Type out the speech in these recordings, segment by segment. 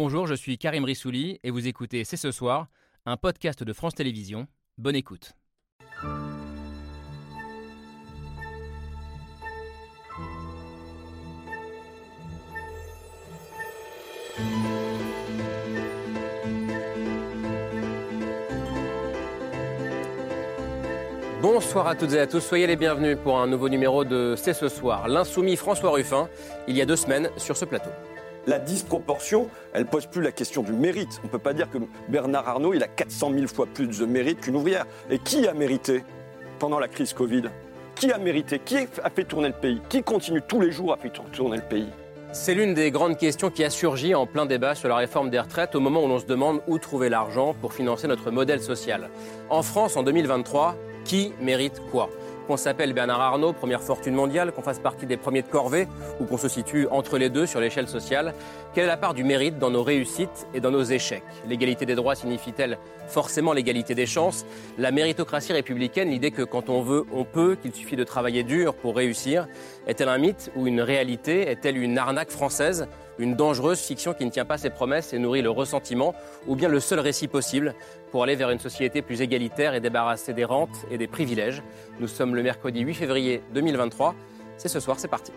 Bonjour, je suis Karim Rissouli et vous écoutez C'est ce soir, un podcast de France Télévisions. Bonne écoute. Bonsoir à toutes et à tous, soyez les bienvenus pour un nouveau numéro de C'est ce soir. L'insoumis François Ruffin, il y a deux semaines, sur ce plateau. La disproportion, elle pose plus la question du mérite. On ne peut pas dire que Bernard Arnault, il a 400 000 fois plus de mérite qu'une ouvrière. Et qui a mérité pendant la crise Covid? Qui a mérité? Qui a fait tourner le pays? Qui continue tous les jours à faire tourner le pays? C'est l'une des grandes questions qui a surgi en plein débat sur la réforme des retraites au moment où l'on se demande où trouver l'argent pour financer notre modèle social. En France, en 2023, qui mérite quoi? Qu'on s'appelle Bernard Arnault, première fortune mondiale, qu'on fasse partie des premiers de corvée ou qu'on se situe entre les deux sur l'échelle sociale Quelle est la part du mérite dans nos réussites et dans nos échecs? L'égalité des droits signifie-t-elle forcément l'égalité des chances? La méritocratie républicaine, l'idée que quand on veut, on peut, qu'il suffit de travailler dur pour réussir, est-elle un mythe ou une réalité? Est-elle une arnaque française? Une dangereuse fiction qui ne tient pas ses promesses et nourrit le ressentiment, ou bien le seul récit possible pour aller vers une société plus égalitaire et débarrassée des rentes et des privilèges. Nous sommes le mercredi 8 février 2023. C'est ce soir, c'est parti.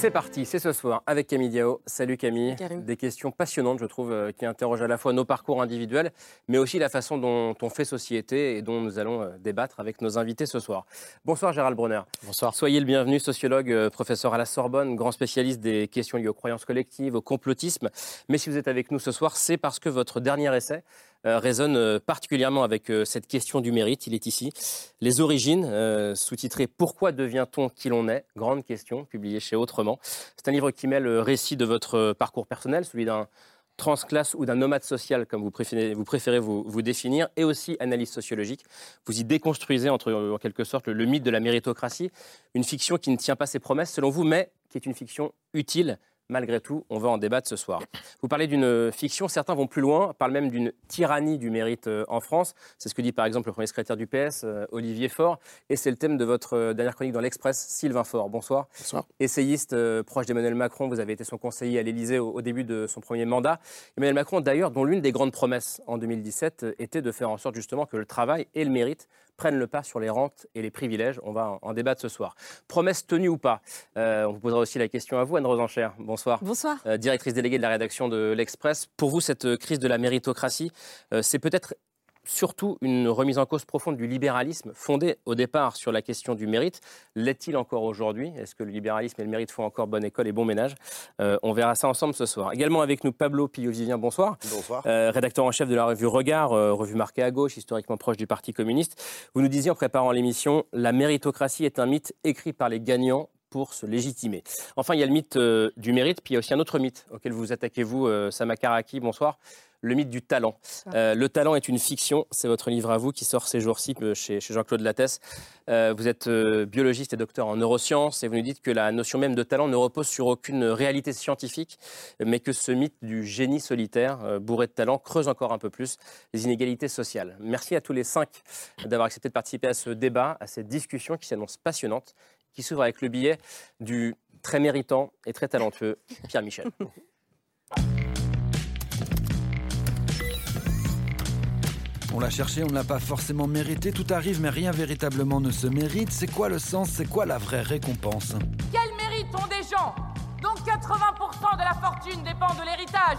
C'est parti, c'est ce soir avec Camille Diao. Salut Camille. Des questions passionnantes, je trouve, euh, qui interrogent à la fois nos parcours individuels, mais aussi la façon dont on fait société et dont nous allons euh, débattre avec nos invités ce soir. Bonsoir Gérald Brunner. Bonsoir. Soyez le bienvenu, sociologue, euh, professeur à la Sorbonne, grand spécialiste des questions liées aux croyances collectives, au complotisme. Mais si vous êtes avec nous ce soir, c'est parce que votre dernier essai résonne euh, particulièrement avec euh, cette question du mérite. Il est ici. Les origines, sous-titré Pourquoi devient-on qui l'on est? Grande question, publié chez Autrement. C'est un livre qui mêle le récit de votre parcours personnel, celui d'un transclasse ou d'un nomade social, comme vous préférez vous, préférez vous, définir, et aussi analyse sociologique. Vous y déconstruisez, entre, en quelque sorte, le mythe de la méritocratie, une fiction qui ne tient pas ses promesses, selon vous, mais qui est une fiction utile malgré tout, on va en débattre ce soir. Vous parlez d'une fiction, certains vont plus loin, parlent même d'une tyrannie du mérite euh, en France. C'est ce que dit par exemple le premier secrétaire du PS, euh, Olivier Faure, et c'est le thème de votre euh, dernière chronique dans l'Express, Sylvain Faure. Bonsoir. Bonsoir. Essayiste proche d'Emmanuel Macron, vous avez été son conseiller à l'Élysée au, début de son premier mandat. Emmanuel Macron, d'ailleurs, dont l'une des grandes promesses en 2017 était de faire en sorte justement que le travail et le mérite prennent le pas sur les rentes et les privilèges. On va en, débattre ce soir. Promesse tenue ou pas? Euh, On vous posera aussi la question à vous, Anne Rosencher. Bonsoir. Bonsoir. Euh, directrice déléguée de la rédaction de l'Express. Pour vous, cette crise de la méritocratie, euh, c'est peut-être surtout une remise en cause profonde du libéralisme, fondé au départ sur la question du mérite. L'est-il encore aujourd'hui? Est-ce que le libéralisme et le mérite font encore bonne école et bon ménage? Euh, On verra ça ensemble ce soir. Également avec nous Pablo Pillot-Vivien, bonsoir. Bonsoir. Euh, rédacteur en chef de la revue Regard, euh, revue marquée à gauche, historiquement proche du Parti communiste. Vous nous disiez en préparant l'émission, la méritocratie est un mythe écrit par les gagnants pour se légitimer. Enfin, il y a le mythe du mérite, puis il y a aussi un autre mythe auquel vous attaquez, vous, Sama Karaki, bonsoir le mythe du talent. Euh, le talent est une fiction, c'est votre livre à vous qui sort ces jours-ci euh, chez, Jean-Claude Lattès. Euh, vous êtes biologiste et docteur en neurosciences et vous nous dites que la notion même de talent ne repose sur aucune réalité scientifique, mais que ce mythe du génie solitaire, bourré de talent, creuse encore un peu plus les inégalités sociales. Merci à tous les cinq d'avoir accepté de participer à ce débat, à cette discussion qui s'annonce passionnante, qui s'ouvre avec le billet du très méritant et très talentueux Pierre Michel. On l'a cherché, on ne l'a pas forcément mérité. Tout arrive, mais rien véritablement ne se mérite. C'est quoi le sens C'est quoi la vraie récompense Quel mérite ont des gens dont 80% de la fortune dépend de l'héritage?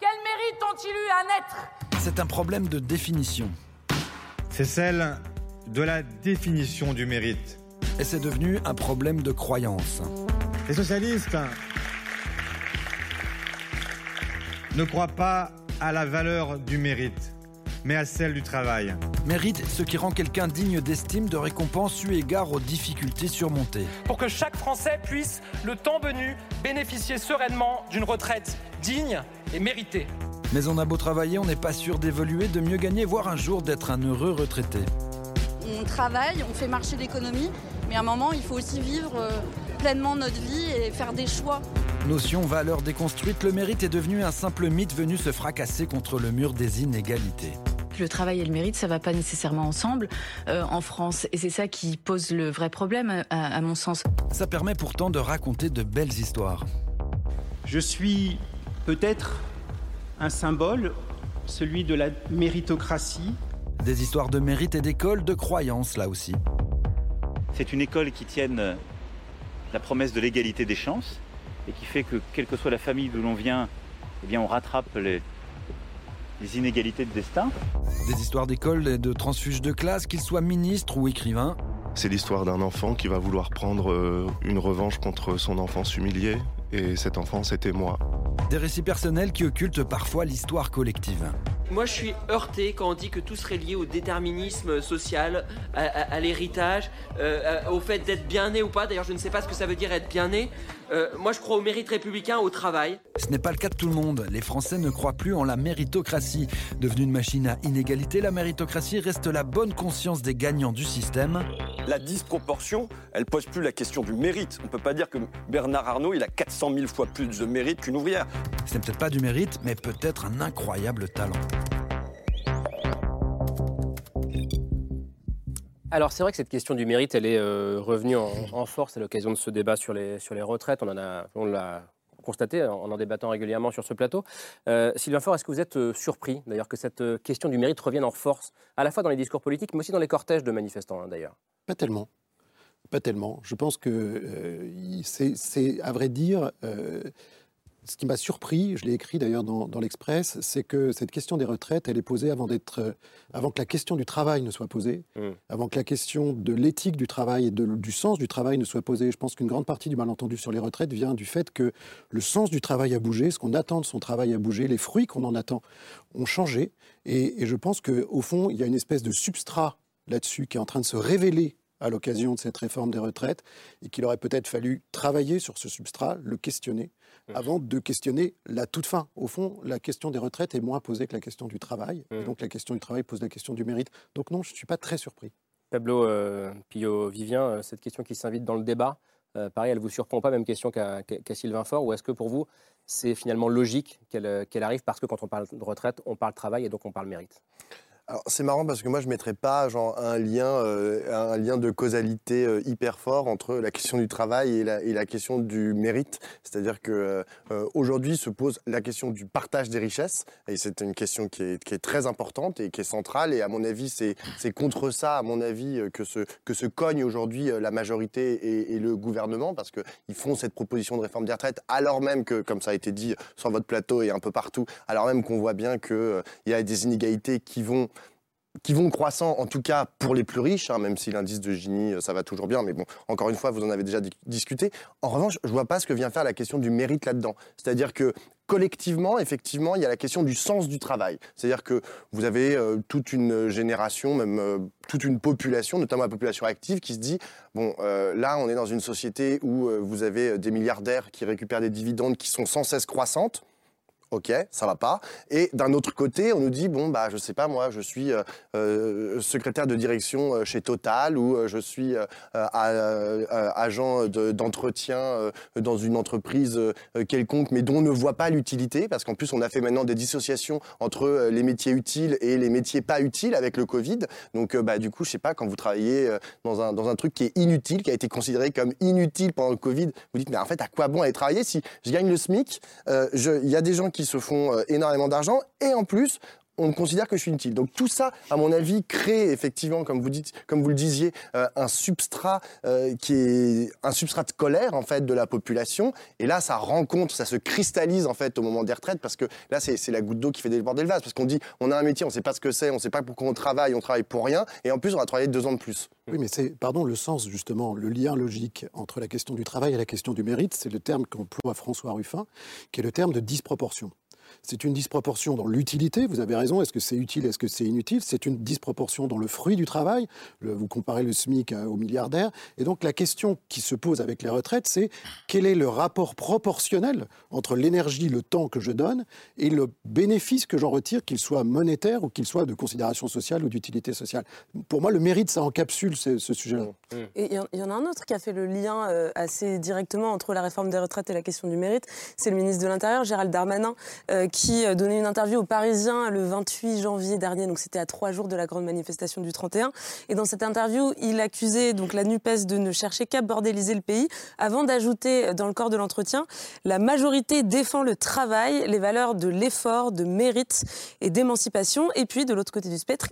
Quel mérite ont-ils eu à naître? C'est un problème de définition. C'est celle de la définition du mérite. Et c'est devenu un problème de croyance. Les socialistes ne croient pas à la valeur du mérite mais à celle du travail. Mérite ce qui rend quelqu'un digne d'estime, de récompense eu égard aux difficultés surmontées. Pour que chaque Français puisse, le temps venu, bénéficier sereinement d'une retraite digne et méritée. Mais on a beau travailler, on n'est pas sûr d'évoluer, de mieux gagner, voire un jour d'être un heureux retraité. On travaille, on fait marcher l'économie, mais à un moment, il faut aussi vivre euh, pleinement notre vie et faire des choix. Notion valeur déconstruite, le mérite est devenu un simple mythe venu se fracasser contre le mur des inégalités. Le travail et le mérite, ça va pas nécessairement ensemble euh, en France. Et c'est ça qui pose le vrai problème, à, à mon sens. Ça permet pourtant de raconter de belles histoires. Je suis peut-être un symbole, celui de la méritocratie. Des histoires de mérite et d'école, de croyances là aussi. C'est une école qui tienne la promesse de l'égalité des chances et qui fait que, quelle que soit la famille d'où l'on vient, eh bien, on rattrape les, les inégalités de destin. Des histoires d'école et de transfuges de classe, qu'ils soient ministres ou écrivains. C'est l'histoire d'un enfant qui va vouloir prendre euh, une revanche contre son enfance humiliée, et cet enfant, c'était moi. Des récits personnels qui occultent parfois l'histoire collective. Moi, je suis heurté quand on dit que tout serait lié au déterminisme social, à, à, à l'héritage, euh, au fait d'être bien né ou pas. D'ailleurs, je ne sais pas ce que ça veut dire être bien né. Euh, moi, je crois au mérite républicain, au travail. Ce n'est pas le cas de tout le monde. Les Français ne croient plus en la méritocratie. Devenue une machine à inégalité, la méritocratie reste la bonne conscience des gagnants du système. La disproportion, elle pose plus la question du mérite. On peut pas dire que Bernard Arnault, il a 400 000 fois plus de mérite qu'une ouvrière. Ce n'est peut-être pas du mérite, mais peut-être un incroyable talent. Alors c'est vrai que cette question du mérite, elle est euh, revenue en, force à l'occasion de ce débat sur les, sur les retraites. On l'a constaté en en débattant régulièrement sur ce plateau. Euh, Sylvain Faure, est-ce que vous êtes euh, surpris d'ailleurs que cette euh, question du mérite revienne en force, à la fois dans les discours politiques, mais aussi dans les cortèges de manifestants hein, d'ailleurs? Pas tellement. Pas tellement. Je pense que c'est, à vrai dire, ce qui m'a surpris, je l'ai écrit d'ailleurs dans, dans l'Express, c'est que cette question des retraites, elle est posée avant, d'être, euh, avant que la question du travail ne soit posée, Mmh. avant que la question de l'éthique du travail et de- du sens du travail ne soit posée. Je pense qu'une grande partie du malentendu sur les retraites vient du fait que le sens du travail a bougé, ce qu'on attend de son travail a bougé, les fruits qu'on en attend ont changé. Et, et je pense qu'au fond, il y a une espèce de substrat là-dessus qui est en train de se révéler à l'occasion de cette réforme des retraites et qu'il aurait peut-être fallu travailler sur ce substrat, le questionner, avant de questionner la toute fin. Au fond, la question des retraites est moins posée que la question du travail. Et donc la question du travail pose la question du mérite. Donc non, je ne suis pas très surpris. Pablo euh, Pillot-Vivien, euh, cette question qui s'invite dans le débat, euh, pareil, elle ne vous surprend pas, même question qu'à Sylvain Faure, ou est-ce que pour vous, c'est finalement logique qu'elle euh, qu'elle arrive parce que quand on parle de retraite, on parle travail et donc on parle mérite? C'est marrant parce que moi je mettrais pas genre un lien euh, un lien de causalité euh, hyper fort entre la question du travail et la, question du mérite. C'est-à-dire que euh, aujourd'hui se pose la question du partage des richesses et c'est une question qui est, qui est très importante et qui est centrale et à mon avis c'est contre ça à mon avis euh, que se que se cogne aujourd'hui euh, la majorité et, et le gouvernement parce que ils font cette proposition de réforme des retraites alors même que comme ça a été dit sur votre plateau et un peu partout alors même qu'on voit bien que euh, il y a des inégalités qui vont qui vont croissant, en tout cas pour les plus riches, hein, même si l'indice de Gini, euh, ça va toujours bien, mais bon, encore une fois, vous en avez déjà di- discuté. En revanche, je vois pas ce que vient faire la question du mérite là-dedans. C'est-à-dire que collectivement, effectivement, il y a la question du sens du travail. C'est-à-dire que vous avez euh, toute une génération, même euh, toute une population, notamment la population active, qui se dit bon, là, on est dans une société où vous avez des milliardaires qui récupèrent des dividendes qui sont sans cesse croissantes. Ok, ça va pas. Et d'un autre côté, on nous dit bon bah je sais pas moi, je suis euh, euh, secrétaire de direction euh, chez Total ou je suis agent de- d'entretien dans une entreprise quelconque, mais dont on ne voit pas l'utilité parce qu'en plus on a fait maintenant des dissociations entre les métiers utiles et les métiers pas utiles avec le Covid. Donc bah du coup je sais pas quand vous travaillez dans un dans un truc qui est inutile, qui a été considéré comme inutile pendant le Covid, vous dites mais en fait à quoi bon aller travailler si je gagne le SMIC? Il y a des gens qui se font euh, énormément d'argent. Et en plus on considère que je suis inutile. Donc tout ça, à mon avis, crée effectivement, comme vous dites, comme vous le disiez, euh, un substrat euh, qui est un substrat de colère en fait de la population. Et là, ça rencontre, ça se cristallise en fait au moment des retraites parce que là, c'est la goutte d'eau qui fait déborder le vase parce qu'on dit, on a un métier, on ne sait pas ce que c'est, on ne sait pas pourquoi on travaille, on travaille pour rien, et en plus, on va travailler deux ans de plus. Oui, mais c'est, pardon, le sens, justement, le lien logique entre la question du travail et la question du mérite, c'est le terme qu'emploie François Ruffin, qui est le terme de disproportion. C'est une disproportion dans l'utilité, vous avez raison, est-ce que c'est utile, est-ce que c'est inutile? C'est une disproportion dans le fruit du travail, Le- vous comparez le SMIC à- au milliardaire, et donc la question qui se pose avec les retraites, c'est quel est le rapport proportionnel entre l'énergie, le temps que je donne, et le bénéfice que j'en retire, qu'il soit monétaire ou qu'il soit de considération sociale ou d'utilité sociale? Pour moi, le mérite, ça encapsule ce, ce sujet-là. Et il y en- il y, en a un autre qui a fait le lien euh, assez directement entre la réforme des retraites et la question du mérite. C'est le ministre de l'Intérieur, Gérald Darmanin, euh, euh, qui euh, donnait une interview aux Parisiens le 28 janvier dernier, donc c'était à trois jours de la grande manifestation du 31. Et dans cette interview, il accusait donc la NUPES de ne chercher qu'à bordéliser le pays, avant d'ajouter dans le corps de l'entretien, la majorité défend le travail, les valeurs de l'effort, de mérite et d'émancipation. Et puis, de l'autre côté du spectre,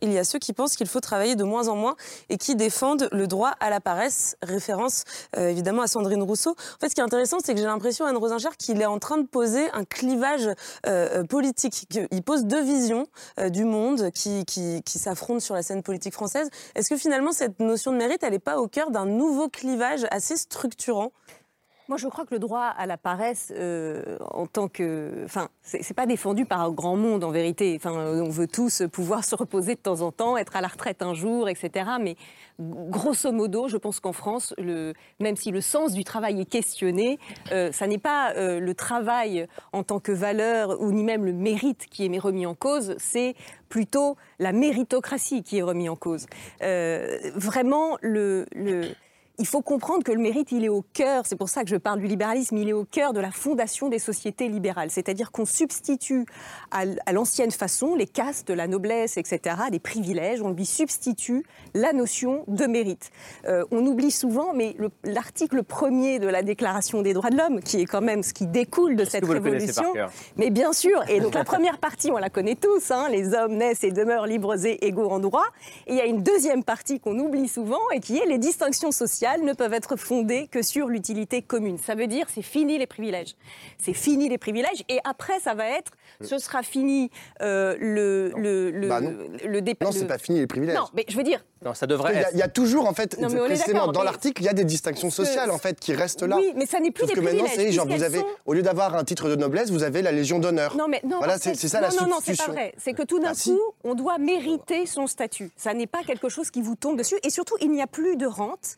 il y a ceux qui pensent qu'il faut travailler de moins en moins et qui défendent le droit à la paresse, référence euh, évidemment à Sandrine Rousseau. En fait, ce qui est intéressant, c'est que j'ai l'impression, Anne Rosinger, qu'il est en train de poser un clivage euh, euh, politique. Il pose deux visions du monde qui s'affrontent sur la scène politique française. Est-ce que finalement, cette notion de mérite, elle n'est pas au cœur d'un nouveau clivage assez structurant? Moi, je crois que le droit à la paresse, euh, en tant que, enfin, c'est pas défendu par un grand monde en vérité. Enfin, on veut tous pouvoir se reposer de temps en temps, être à la retraite un jour, etc. Mais grosso modo, je pense qu'en France, le, même si le sens du travail est questionné, euh, ça n'est pas euh, le travail en tant que valeur ou ni même le mérite qui est remis en cause, c'est plutôt la méritocratie qui est remis en cause. vraiment, le, le il faut comprendre que le mérite, il est au cœur, c'est pour ça que je parle du libéralisme, il est au cœur de la fondation des sociétés libérales. C'est-à-dire qu'on substitue à, l'ancienne façon, les castes, la noblesse, etc., les privilèges, on lui substitue la notion de mérite. Euh, on oublie souvent, mais l'article premier de la Déclaration des droits de l'homme, qui est quand même ce qui découle de cette révolution, mais bien sûr, et donc la première partie, on la connaît tous, hein, les hommes naissent et demeurent libres et égaux en droit, et il y a une deuxième partie qu'on oublie souvent, et qui est les distinctions sociales ne peuvent être fondées que sur l'utilité commune. Ça veut dire c'est fini les privilèges. C'est fini les privilèges et après ça va être ce sera fini euh, le le le, bah non. le Non, c'est pas fini les privilèges. Non, mais je veux dire. Non, ça devrait. Il y, a, il y a toujours en fait Non, précisément dans l'article, il y a des distinctions sociales en fait qui restent là. Oui, mais ça n'est plus Sauf des que maintenant, c'est genre vous avez sont- au lieu d'avoir un titre de noblesse, vous avez la Légion d'honneur. Non, mais non, voilà, c'est ça non, la non, non, c'est pas vrai. C'est que tout d'un Ah, si. coup, on doit mériter son statut. Ça n'est pas quelque chose qui vous tombe dessus. Et surtout, il n'y a plus de rente.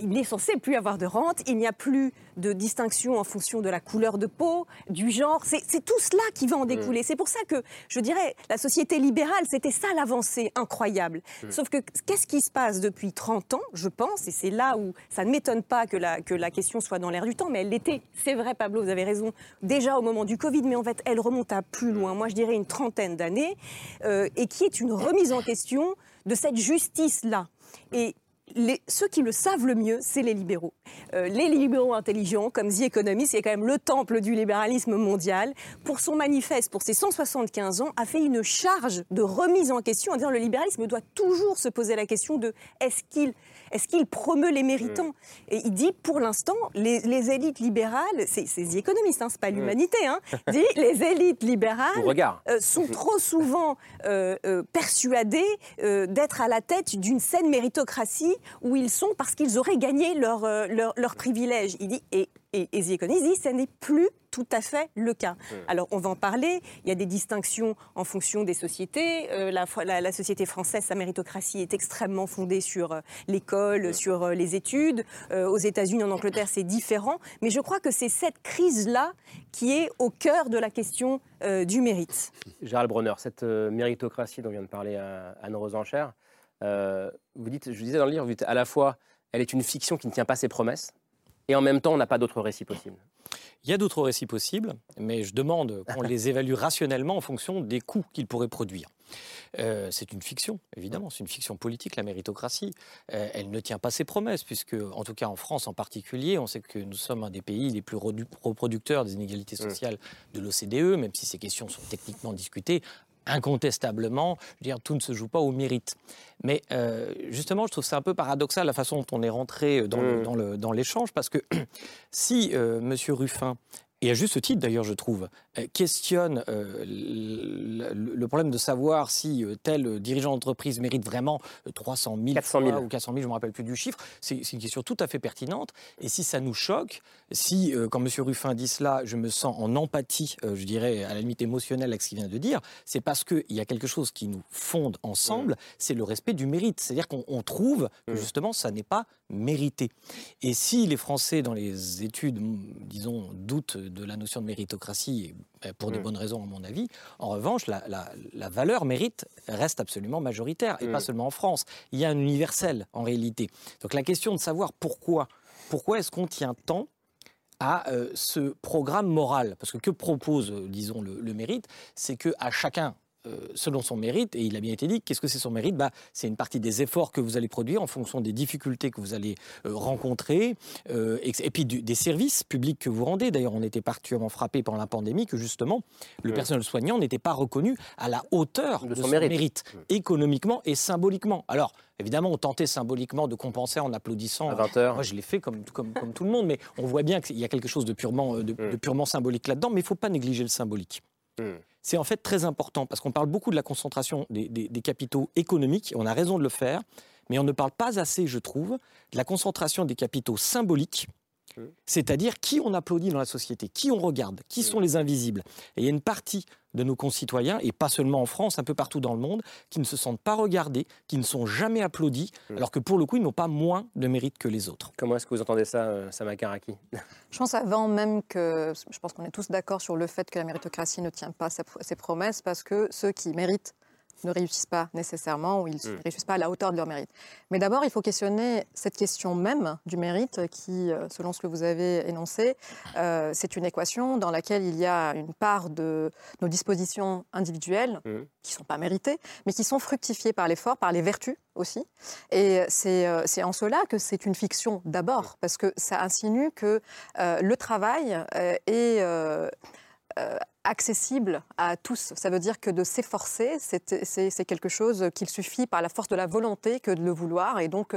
Il n'est censé plus avoir de rente, il n'y a plus de distinction en fonction de la couleur de peau, du genre. C'est tout cela qui va en découler. C'est pour ça que je dirais, la société libérale, c'était ça l'avancée incroyable. Mm. Sauf que qu'est-ce qui se passe depuis 30 ans, je pense, et c'est là où ça ne m'étonne pas que la, que la question soit dans l'air du temps, mais elle l'était. C'est vrai, Pablo, vous avez raison, déjà au moment du Covid, mais en fait, elle remonte à plus loin. Moi, je dirais une trentaine d'années, euh, et qui est une remise en question de cette justice-là. Et ceux qui le savent le mieux, c'est les libéraux. Euh, les libéraux intelligents, comme The Economist, qui est quand même le temple du libéralisme mondial, pour son manifeste, pour ses 175 ans, a fait une charge de remise en question en disant le libéralisme doit toujours se poser la question de est-ce qu'il est qu'il promeut les méritants Et il dit, pour l'instant, les, les élites libérales, c'est The Economist, hein, c'est pas l'humanité, hein, dit les élites libérales euh, sont trop souvent euh, euh, persuadés euh, d'être à la tête d'une saine méritocratie où ils sont parce qu'ils auraient gagné leur, euh, leur, leur privilège. Il dit, et, et, et The Economist dit, ce n'est plus tout à fait le cas. Alors, on va en parler. Il y a des distinctions en fonction des sociétés. Euh, la, la- la société française, sa méritocratie est extrêmement fondée sur euh, l'école, sur euh, les études. Aux États-Unis, en Angleterre, c'est différent. Mais je crois que c'est cette crise-là qui est au cœur de la question du mérite. Gérald Bronner, cette méritocratie dont vient de parler Anne Rosencher, euh, vous dites, je disais dans le livre, vous dites à la fois, elle est une fiction qui ne tient pas ses promesses, et en même temps, on n'a pas d'autre récit possible. Il y a d'autres récits possibles, mais je demande qu'on les évalue rationnellement en fonction des coûts qu'ils pourraient produire. Euh, c'est une fiction, évidemment, c'est une fiction politique, la méritocratie. Euh, elle ne tient pas ses promesses, puisque, en tout cas en France en particulier, on sait que nous sommes un des pays les plus reproducteurs des inégalités sociales de l'OCDE, même si ces questions sont techniquement discutées. Incontestablement, je veux dire, tout ne se joue pas au mérite. Mais euh, justement, je trouve ça un peu paradoxal la façon dont on est rentré dans Mm. dans l'échange, parce que si euh, Monsieur Ruffin et à juste titre d'ailleurs, je trouve, questionne euh, le, problème de savoir si euh, tel dirigeant d'entreprise mérite vraiment euh, 300 000, 400 000. fois ou 400 000, je ne me rappelle plus du chiffre. C'est une question tout à fait pertinente. Et si ça nous choque, si, euh, quand M. Ruffin dit cela, je me sens en empathie, euh, je dirais à la limite émotionnelle avec ce qu'il vient de dire, c'est parce qu'il y a quelque chose qui nous fonde ensemble, c'est le respect du mérite. C'est-à-dire qu'on on trouve que justement, ça n'est pas mérité. Et si les Français, dans les études, disons, doutent de la notion de méritocratie, et, euh, pour des Mm. bonnes raisons à mon avis, en revanche, la, la- la valeur mérite reste absolument majoritaire, et Mm. pas seulement en France. Il y a un universel, en réalité. Donc la question de savoir pourquoi, pourquoi est-ce qu'on tient tant à euh, ce programme moral? Parce que que propose, euh, disons, le, le mérite C'est qu'à chacun euh, selon son mérite, et il a bien été dit, qu'est-ce que c'est son mérite? Bah, C'est une partie des efforts que vous allez produire en fonction des difficultés que vous allez euh, rencontrer, euh, et, et, puis du, des services publics que vous rendez. D'ailleurs, on était particulièrement frappé pendant la pandémie que justement, le personnel soignant n'était pas reconnu à la hauteur de, de son, mérite, mérite économiquement et symboliquement. Alors, Évidemment, on tentait symboliquement de compenser en applaudissant. À 20 heures. Moi, je l'ai fait comme, comme, comme, tout le monde, mais on voit bien qu'il y a quelque chose de purement, de, de purement symbolique là-dedans, mais il ne faut pas négliger le symbolique. Mmh c'est en fait très important parce qu'on parle beaucoup de la concentration des, capitaux économiques, on a raison de le faire, mais on ne parle pas assez, je trouve, de la concentration des capitaux symboliques, c'est-à-dire qui on applaudit dans la société, qui on regarde, qui sont les invisibles. Et il y a une partie de nos concitoyens, et pas seulement en France, un peu partout dans le monde, qui ne se sentent pas regardés, qui ne sont jamais applaudis, alors que pour le coup, ils n'ont pas moins de mérite que les autres. Comment est-ce que vous entendez ça, euh, Samakaraki Je pense avant même que, je pense qu'on est tous d'accord sur le fait que la méritocratie ne tient pas ses promesses, parce que ceux qui méritent ne réussissent pas nécessairement ou ils ne mmh. réussissent pas à la hauteur de leur mérite. Mais d'abord, il faut questionner cette question même du mérite qui, selon ce que vous avez énoncé, euh, c'est une équation dans laquelle il y a une part de nos dispositions individuelles mmh. qui ne sont pas méritées, mais qui sont fructifiées par l'effort, par les vertus aussi. Et c'est euh, en cela que c'est une fiction d'abord, parce que ça insinue que euh, le travail euh, est accessible à tous. Ça veut dire que de s'efforcer, c'est quelque chose qu'il suffit par la force de la volonté que de le vouloir et donc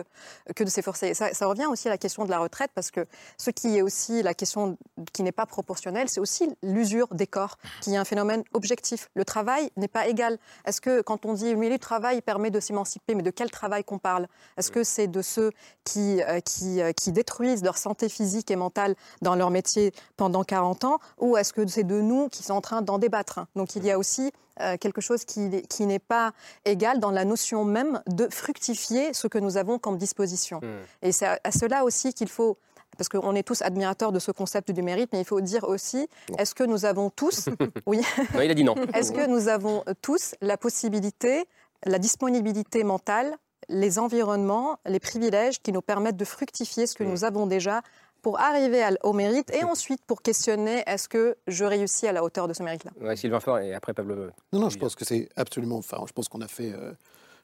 que de s'efforcer. Ça, ça, revient aussi à la question de la retraite parce que ce qui est aussi la question qui n'est pas proportionnelle, c'est aussi l'usure des corps, qui est un phénomène objectif. Le travail n'est pas égal. Est-ce que quand on dit mais le travail permet de s'émanciper, mais de quel travail qu'on parle? Est-ce que c'est de ceux qui, euh, qui, euh, qui détruisent leur santé physique et mentale dans leur métier pendant 40 ans ou est-ce que c'est de nous qui sommes en train d'en débattre. Donc il y a aussi euh, quelque chose qui, qui n'est pas égal dans la notion même de fructifier ce que nous avons comme disposition. Mmh. Et c'est à, à cela aussi qu'il faut parce qu'on est tous admirateurs de ce concept du mérite, mais il faut dire aussi, est-ce que nous avons tous, oui, non, il a dit non. est-ce que nous avons tous la possibilité, la disponibilité mentale, les environnements, les privilèges qui nous permettent de fructifier ce que mmh. nous avons déjà pour arriver au mérite et ensuite pour questionner est-ce que je réussis à la hauteur de ce mérite-là? Ouais, Sylvain Fort et après Pablo. Non, non, je pense que c'est absolument. Enfin, je pense qu'on a fait. Euh,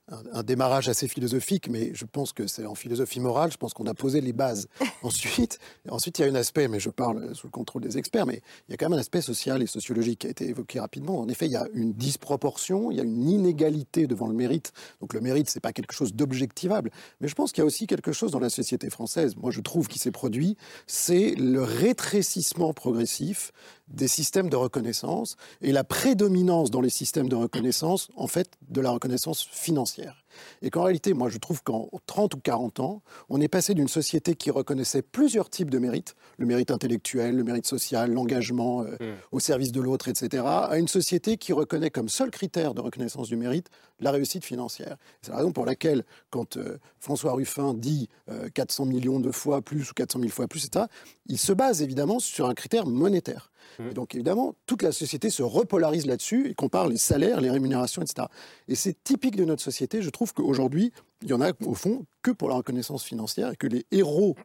un, un, démarrage assez philosophique, mais je pense que c'est en philosophie morale, je pense qu'on a posé les bases. ensuite, ensuite, il y a un aspect, mais je parle sous le contrôle des experts, mais il y a quand même un aspect social et sociologique qui a été évoqué rapidement. En effet, il y a une disproportion, il y a une inégalité devant le mérite. Donc le mérite, c'est pas quelque chose d'objectivable, mais je pense qu'il y a aussi quelque chose dans la société française, moi je trouve, qui s'est produit, c'est le rétrécissement progressif des systèmes de reconnaissance et la prédominance dans les systèmes de reconnaissance, en fait, de la reconnaissance financière. Et qu'en réalité, moi, je trouve qu'en 30 ou 40 ans, on est passé d'une société qui reconnaissait plusieurs types de mérites, le mérite intellectuel, le mérite social, l'engagement euh, mmh. au service de l'autre, etc., à une société qui reconnaît comme seul critère de reconnaissance du mérite la réussite financière. C'est la raison pour laquelle, quand euh, François Ruffin dit euh, 400 millions de fois plus ou 400 000 fois plus, etc., il se base évidemment sur un critère monétaire. Et donc évidemment, toute la société se repolarise là-dessus et compare les salaires, les rémunérations, etc. Et c'est typique de notre société. Je trouve qu'aujourd'hui, il y en a au fond que pour la reconnaissance financière et que les héros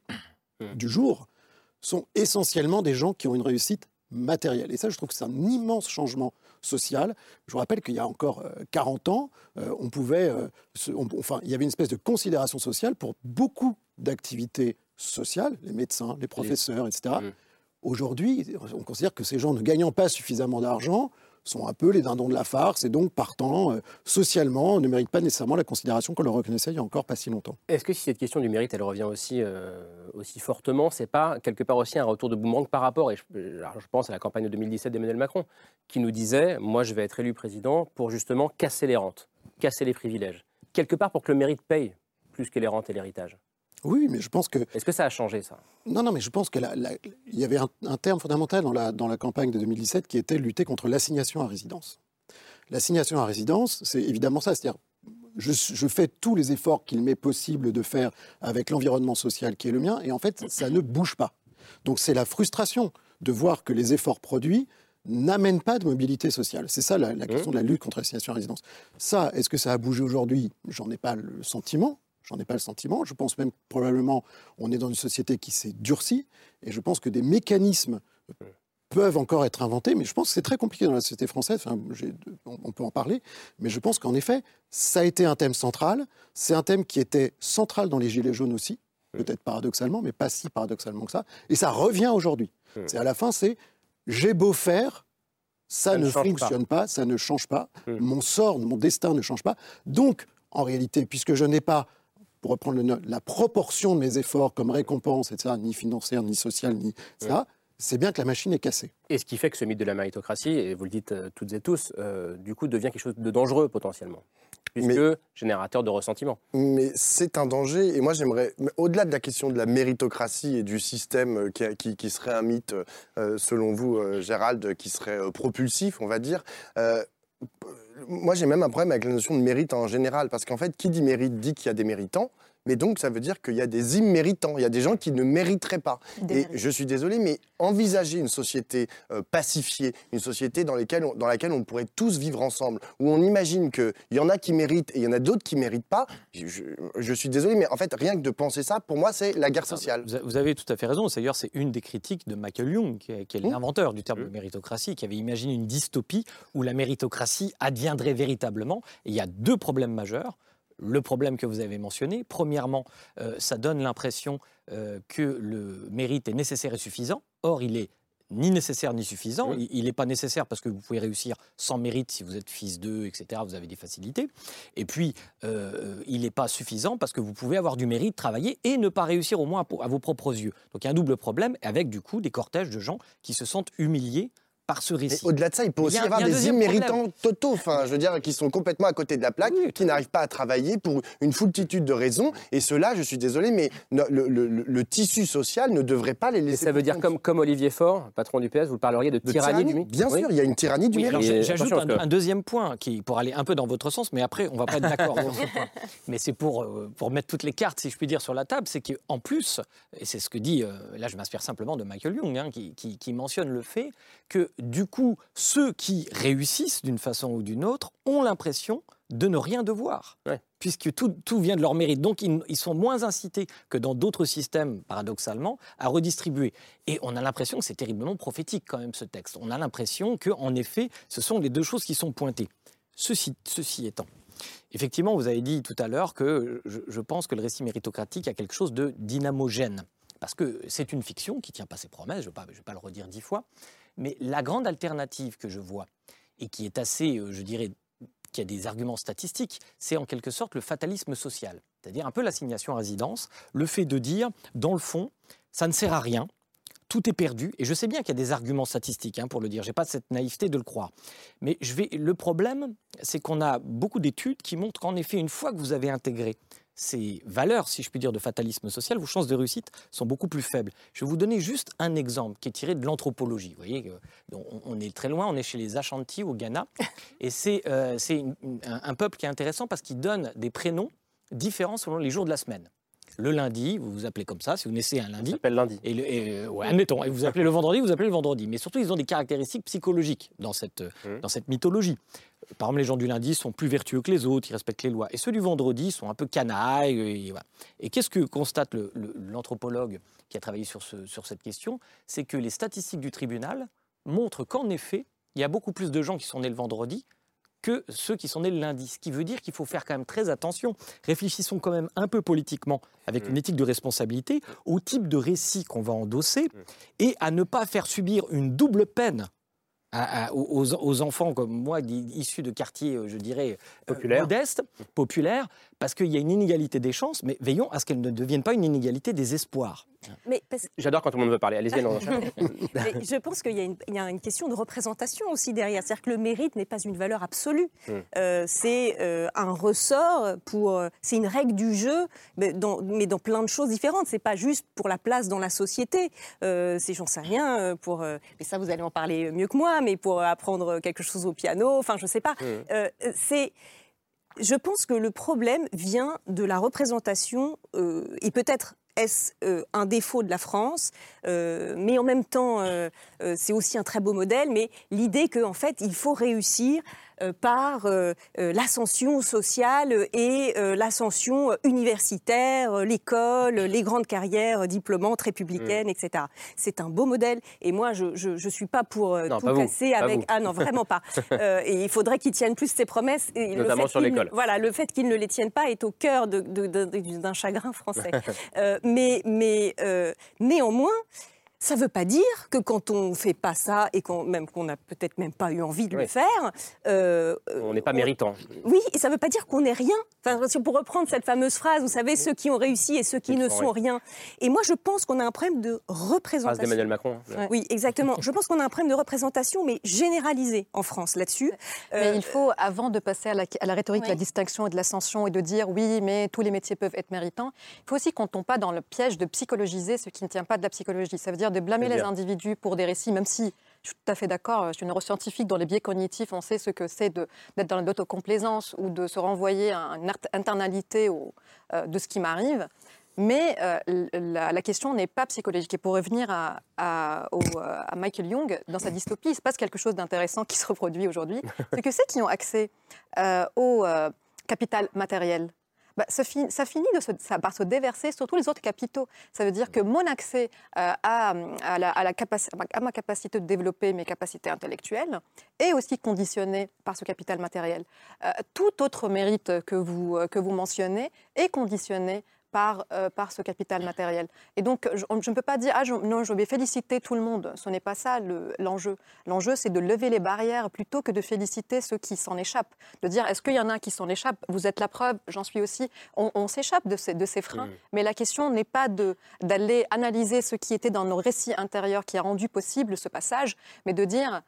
du jour sont essentiellement des gens qui ont une réussite matérielle. Et ça, je trouve que c'est un immense changement social. Je vous rappelle qu'il y a encore euh, 40 ans, euh, on pouvait, euh, se, on, enfin, il y avait une espèce de considération sociale pour beaucoup d'activités sociales, les médecins, les professeurs, etc. Mmh. Aujourd'hui, on considère que ces gens ne gagnant pas suffisamment d'argent sont un peu les dindons de la farce et donc partant euh, socialement ne méritent pas nécessairement la considération qu'on leur reconnaissait il y a encore pas si longtemps. Est-ce que si cette question du mérite elle revient aussi, euh, aussi fortement, c'est pas quelque part aussi un retour de boomerang par rapport, et je, je pense à la campagne de 2017 d'Emmanuel Macron, qui nous disait moi je vais être élu président pour justement casser les rentes, casser les privilèges, quelque part pour que le mérite paye plus que les rentes et l'héritage oui, mais je pense que. Est-ce que ça a changé, ça? Non, non, mais je pense qu'il y avait un, un, terme fondamental dans la, dans la campagne de 2017 qui était lutter contre l'assignation à résidence. L'assignation à résidence, c'est évidemment ça. C'est-à-dire, je, je, fais tous les efforts qu'il m'est possible de faire avec l'environnement social qui est le mien, et en fait, ça ne bouge pas. Donc, c'est la frustration de voir que les efforts produits n'amènent pas de mobilité sociale. C'est ça la, la question de la lutte contre l'assignation à résidence. Ça, est-ce que ça a bougé aujourd'hui? J'en ai pas le sentiment. J'en ai pas le sentiment. Je pense même probablement on est dans une société qui s'est durcie et je pense que des mécanismes peuvent encore être inventés, mais je pense que c'est très compliqué dans la société française. Enfin, on, on, peut en parler, mais je pense qu'en effet, ça a été un thème central. C'est un thème qui était central dans les Gilets jaunes aussi, peut-être paradoxalement, mais pas si paradoxalement que ça. Et ça revient aujourd'hui. C'est à la fin, c'est j'ai beau faire, ça, ne, fonctionne pas. ça ne change pas. Mon sort, mon destin ne change pas. Donc, en réalité, puisque je n'ai pas pour reprendre le, la proportion de mes efforts comme récompense, etc., ni financière, ni sociale, ni ça, c'est bien que la machine est cassée. Et ce qui fait que ce mythe de la méritocratie, et vous le dites euh, toutes et tous, euh, du coup devient quelque chose de dangereux potentiellement, puisque générateur de ressentiment. Mais c'est un danger, et moi j'aimerais, au-delà de la question de la méritocratie et du système euh, qui, qui, serait un mythe, selon vous, Gérald, qui serait propulsif, on va dire, moi j'ai même un problème avec la notion de mérite en général, parce qu'en fait, qui dit mérite dit qu'il y a des méritants, mais donc ça veut dire qu'il y a des imméritants, il y a des gens qui ne mériteraient pas. Et je suis désolé, mais envisager une société euh, pacifiée, une société dans, on, dans, laquelle on pourrait tous vivre ensemble, où on imagine qu'il y en a qui méritent et il y en a d'autres qui ne méritent pas, je, suis désolé, mais en fait, rien que de penser ça, pour moi, c'est la guerre sociale. Vous avez tout à fait raison. D'ailleurs, c'est une des critiques de Michael Young, qui est, mmh. l'inventeur du terme de mmh. méritocratie, qui avait imaginé une dystopie où la méritocratie adviendrait véritablement. Et il y a deux problèmes majeurs le problème que vous avez mentionné. Premièrement, euh, ça donne l'impression euh, que le mérite est nécessaire et suffisant. Or, il est ni nécessaire ni suffisant. Il n'est pas nécessaire parce que vous pouvez réussir sans mérite si vous êtes fils d'eux, etc. Vous avez des facilités. Et puis, euh, il n'est pas suffisant parce que vous pouvez avoir du mérite, travailler et ne pas réussir au moins à, vos propres yeux. Donc il y a un double problème avec du coup des cortèges de gens qui se sentent humiliés ce récit. Au-delà de ça, il peut aussi y, avoir des imméritants totaux, enfin, je veux dire, qui sont complètement à côté de la plaque, qui n'arrivent pas à travailler pour une foultitude de raisons. Et cela, je suis désolé, mais le, tissu social ne devrait pas les laisser. Et ça veut dire, comme, comme Olivier Faure, patron du PS, vous parleriez de, tyrannie, du mérite Bien sûr, il y a une tyrannie du mérite. J'ajoute un, deuxième point, qui, pour aller un peu dans votre sens, mais après, on va pas être d'accord sur ce point. Mais c'est pour, euh, pour mettre toutes les cartes, si je puis dire, sur la table, c'est qu'en plus, et c'est ce que dit, euh, là je m'inspire simplement de Michael Young, hein, qui, qui mentionne le fait que du coup, ceux qui réussissent d'une façon ou d'une autre ont l'impression de ne rien devoir, puisque tout, vient de leur mérite. Donc ils, sont moins incités que dans d'autres systèmes, paradoxalement, à redistribuer. Et on a l'impression que c'est terriblement prophétique quand même ce texte. On a l'impression que, en effet, ce sont les deux choses qui sont pointées. Ceci, ceci étant, effectivement, vous avez dit tout à l'heure que je, pense que le récit méritocratique a quelque chose de dynamogène parce que c'est une fiction qui ne tient pas ses promesses, je ne vais, vais, pas le redire dix fois, mais la grande alternative que je vois, et qui est assez, euh, je dirais, qui a des arguments statistiques, c'est en quelque sorte le fatalisme social. C'est-à-dire un peu l'assignation à résidence, le fait de dire, dans le fond, ça ne sert à rien, tout est perdu. Et je sais bien qu'il y a des arguments statistiques hein, pour le dire. Je n'ai pas cette naïveté de le croire. Mais je vais, le problème, c'est qu'on a beaucoup d'études qui montrent qu'en effet, une fois que vous avez intégré ces valeurs, si je puis dire, de fatalisme social, vos chances de réussite sont beaucoup plus faibles. Je vais vous donner juste un exemple qui est tiré de l'anthropologie. Vous voyez, on est très loin, on est chez les Ashanti au Ghana, et c'est euh, un, peuple qui est intéressant parce qu'il donne des prénoms différents selon les jours de la semaine. Le lundi, vous vous appelez comme ça, si vous naissez un lundi. s'appelle lundi. Et, euh, ouais, admettons. Et vous appelez le vendredi, vous appelez le vendredi. Mais surtout, ils ont des caractéristiques psychologiques dans cette, mmh. dans cette mythologie. Par exemple, les gens du lundi sont plus vertueux que les autres, ils respectent les lois. Et ceux du vendredi sont un peu canailles. Et, qu'est-ce que constate l'anthropologue qui a travaillé sur, ce, sur cette question? C'est que les statistiques du tribunal montrent qu'en effet, il y a beaucoup plus de gens qui sont nés le vendredi que ceux qui sont nés le lundi. Ce qui veut dire qu'il faut faire quand même très attention. Réfléchissons quand même un peu politiquement, avec une mmh. éthique de responsabilité, au type de récit qu'on va endosser mmh. et à ne pas faire subir une double peine aux, enfants comme moi, issus de quartiers, euh, je dirais, euh, modestes, populaires, parce qu'il y a une inégalité des chances, mais veillons à ce qu'elle ne devienne pas une inégalité des espoirs. J'adore quand tout le monde veut parler. Allez-y, Je pense qu'il y, a une question de représentation aussi derrière. C'est-à-dire que le mérite n'est pas une valeur absolue. Hmm. Euh, c'est euh, un ressort pour. Euh, c'est une règle du jeu, mais dans, mais dans plein de choses différentes. C'est pas juste pour la place dans la société. c'est, j'en sais rien, pour. mais ça, vous allez en parler mieux que moi, mais pour apprendre quelque chose au piano. Enfin, je sais pas. Hmm. c'est je pense que le problème vient de la représentation, euh, et peut-être est-ce euh, un défaut de la France euh, Mais en même temps, c'est aussi un très beau modèle. Mais l'idée qu'en en fait, il faut réussir par euh, euh, l'ascension sociale et euh, l'ascension universitaire, euh, l'école, les grandes carrières diplômantes républicaines, etc. C'est un beau modèle. Et moi, je ne suis pas pour euh, Non, tout pas casser avec. Ah non, vraiment pas. Euh, et il faudrait qu'il tienne plus ses promesses. Et Notamment sur l'école. Voilà, le fait qu'il ne les tienne pas est au cœur d'un chagrin français. Euh, mais mais euh, néanmoins, ça ne veut pas dire que quand on ne fait pas ça et qu'on même qu'on n'a peut-être même pas eu envie de Oui. le faire, euh, On n'est pas méritant. oui, et ça ne veut pas dire qu'on n'est rien. Enfin, pour reprendre cette fameuse phrase, vous savez, ceux qui ont réussi et ceux qui ne sont rien. Et moi, je pense qu'on a un problème de Phrase représentation. d'Emmanuel Macron. hein. Oui, exactement. Je pense qu'on a un problème de représentation, mais généralisé en France là-dessus. Mais Euh, il faut, avant de passer à la, à la rhétorique de la distinction et de l'ascension et de dire oui, mais tous les métiers peuvent être méritants, il faut aussi qu'on ne tombe pas dans le piège de psychologiser ce qui ne tient pas de la psychologie. Ça veut dire de blâmer les individus pour des récits, même si je suis tout à fait d'accord, je suis neuroscientifique dans les biais cognitifs, on sait ce que c'est d'être dans l'autocomplaisance ou de se renvoyer à une internalité au- euh, de ce qui m'arrive. Mais euh, la, la question n'est pas psychologique. Et pour revenir à, à- au- euh, à Michael Young, dans sa dystopie, il se passe quelque chose d'intéressant qui se reproduit aujourd'hui. C'est que ceux qui ont accès euh, au capital matériel, bah, ça, fi- ça finit par se déverser sur tous les autres capitaux. Ça veut dire que mon accès euh, à, ma capacité de développer mes capacités intellectuelles est aussi conditionné par ce capital matériel. Euh, tout autre mérite que vous, euh, que vous mentionnez est conditionné par, euh, par ce capital matériel. Et donc, je, je ne peux pas dire, ah, je, non, je vais féliciter tout le monde. Ce n'est pas ça le- l'enjeu. L'enjeu, c'est de lever les barrières plutôt que de féliciter ceux qui s'en échappent. De dire, est-ce qu'il y en a qui s'en échappent Vous êtes la preuve, j'en suis aussi. On, on s'échappe de ces, de ces freins. Mais la question n'est pas d'aller analyser ce qui était dans nos récits intérieurs qui a rendu possible ce passage, mais de dire,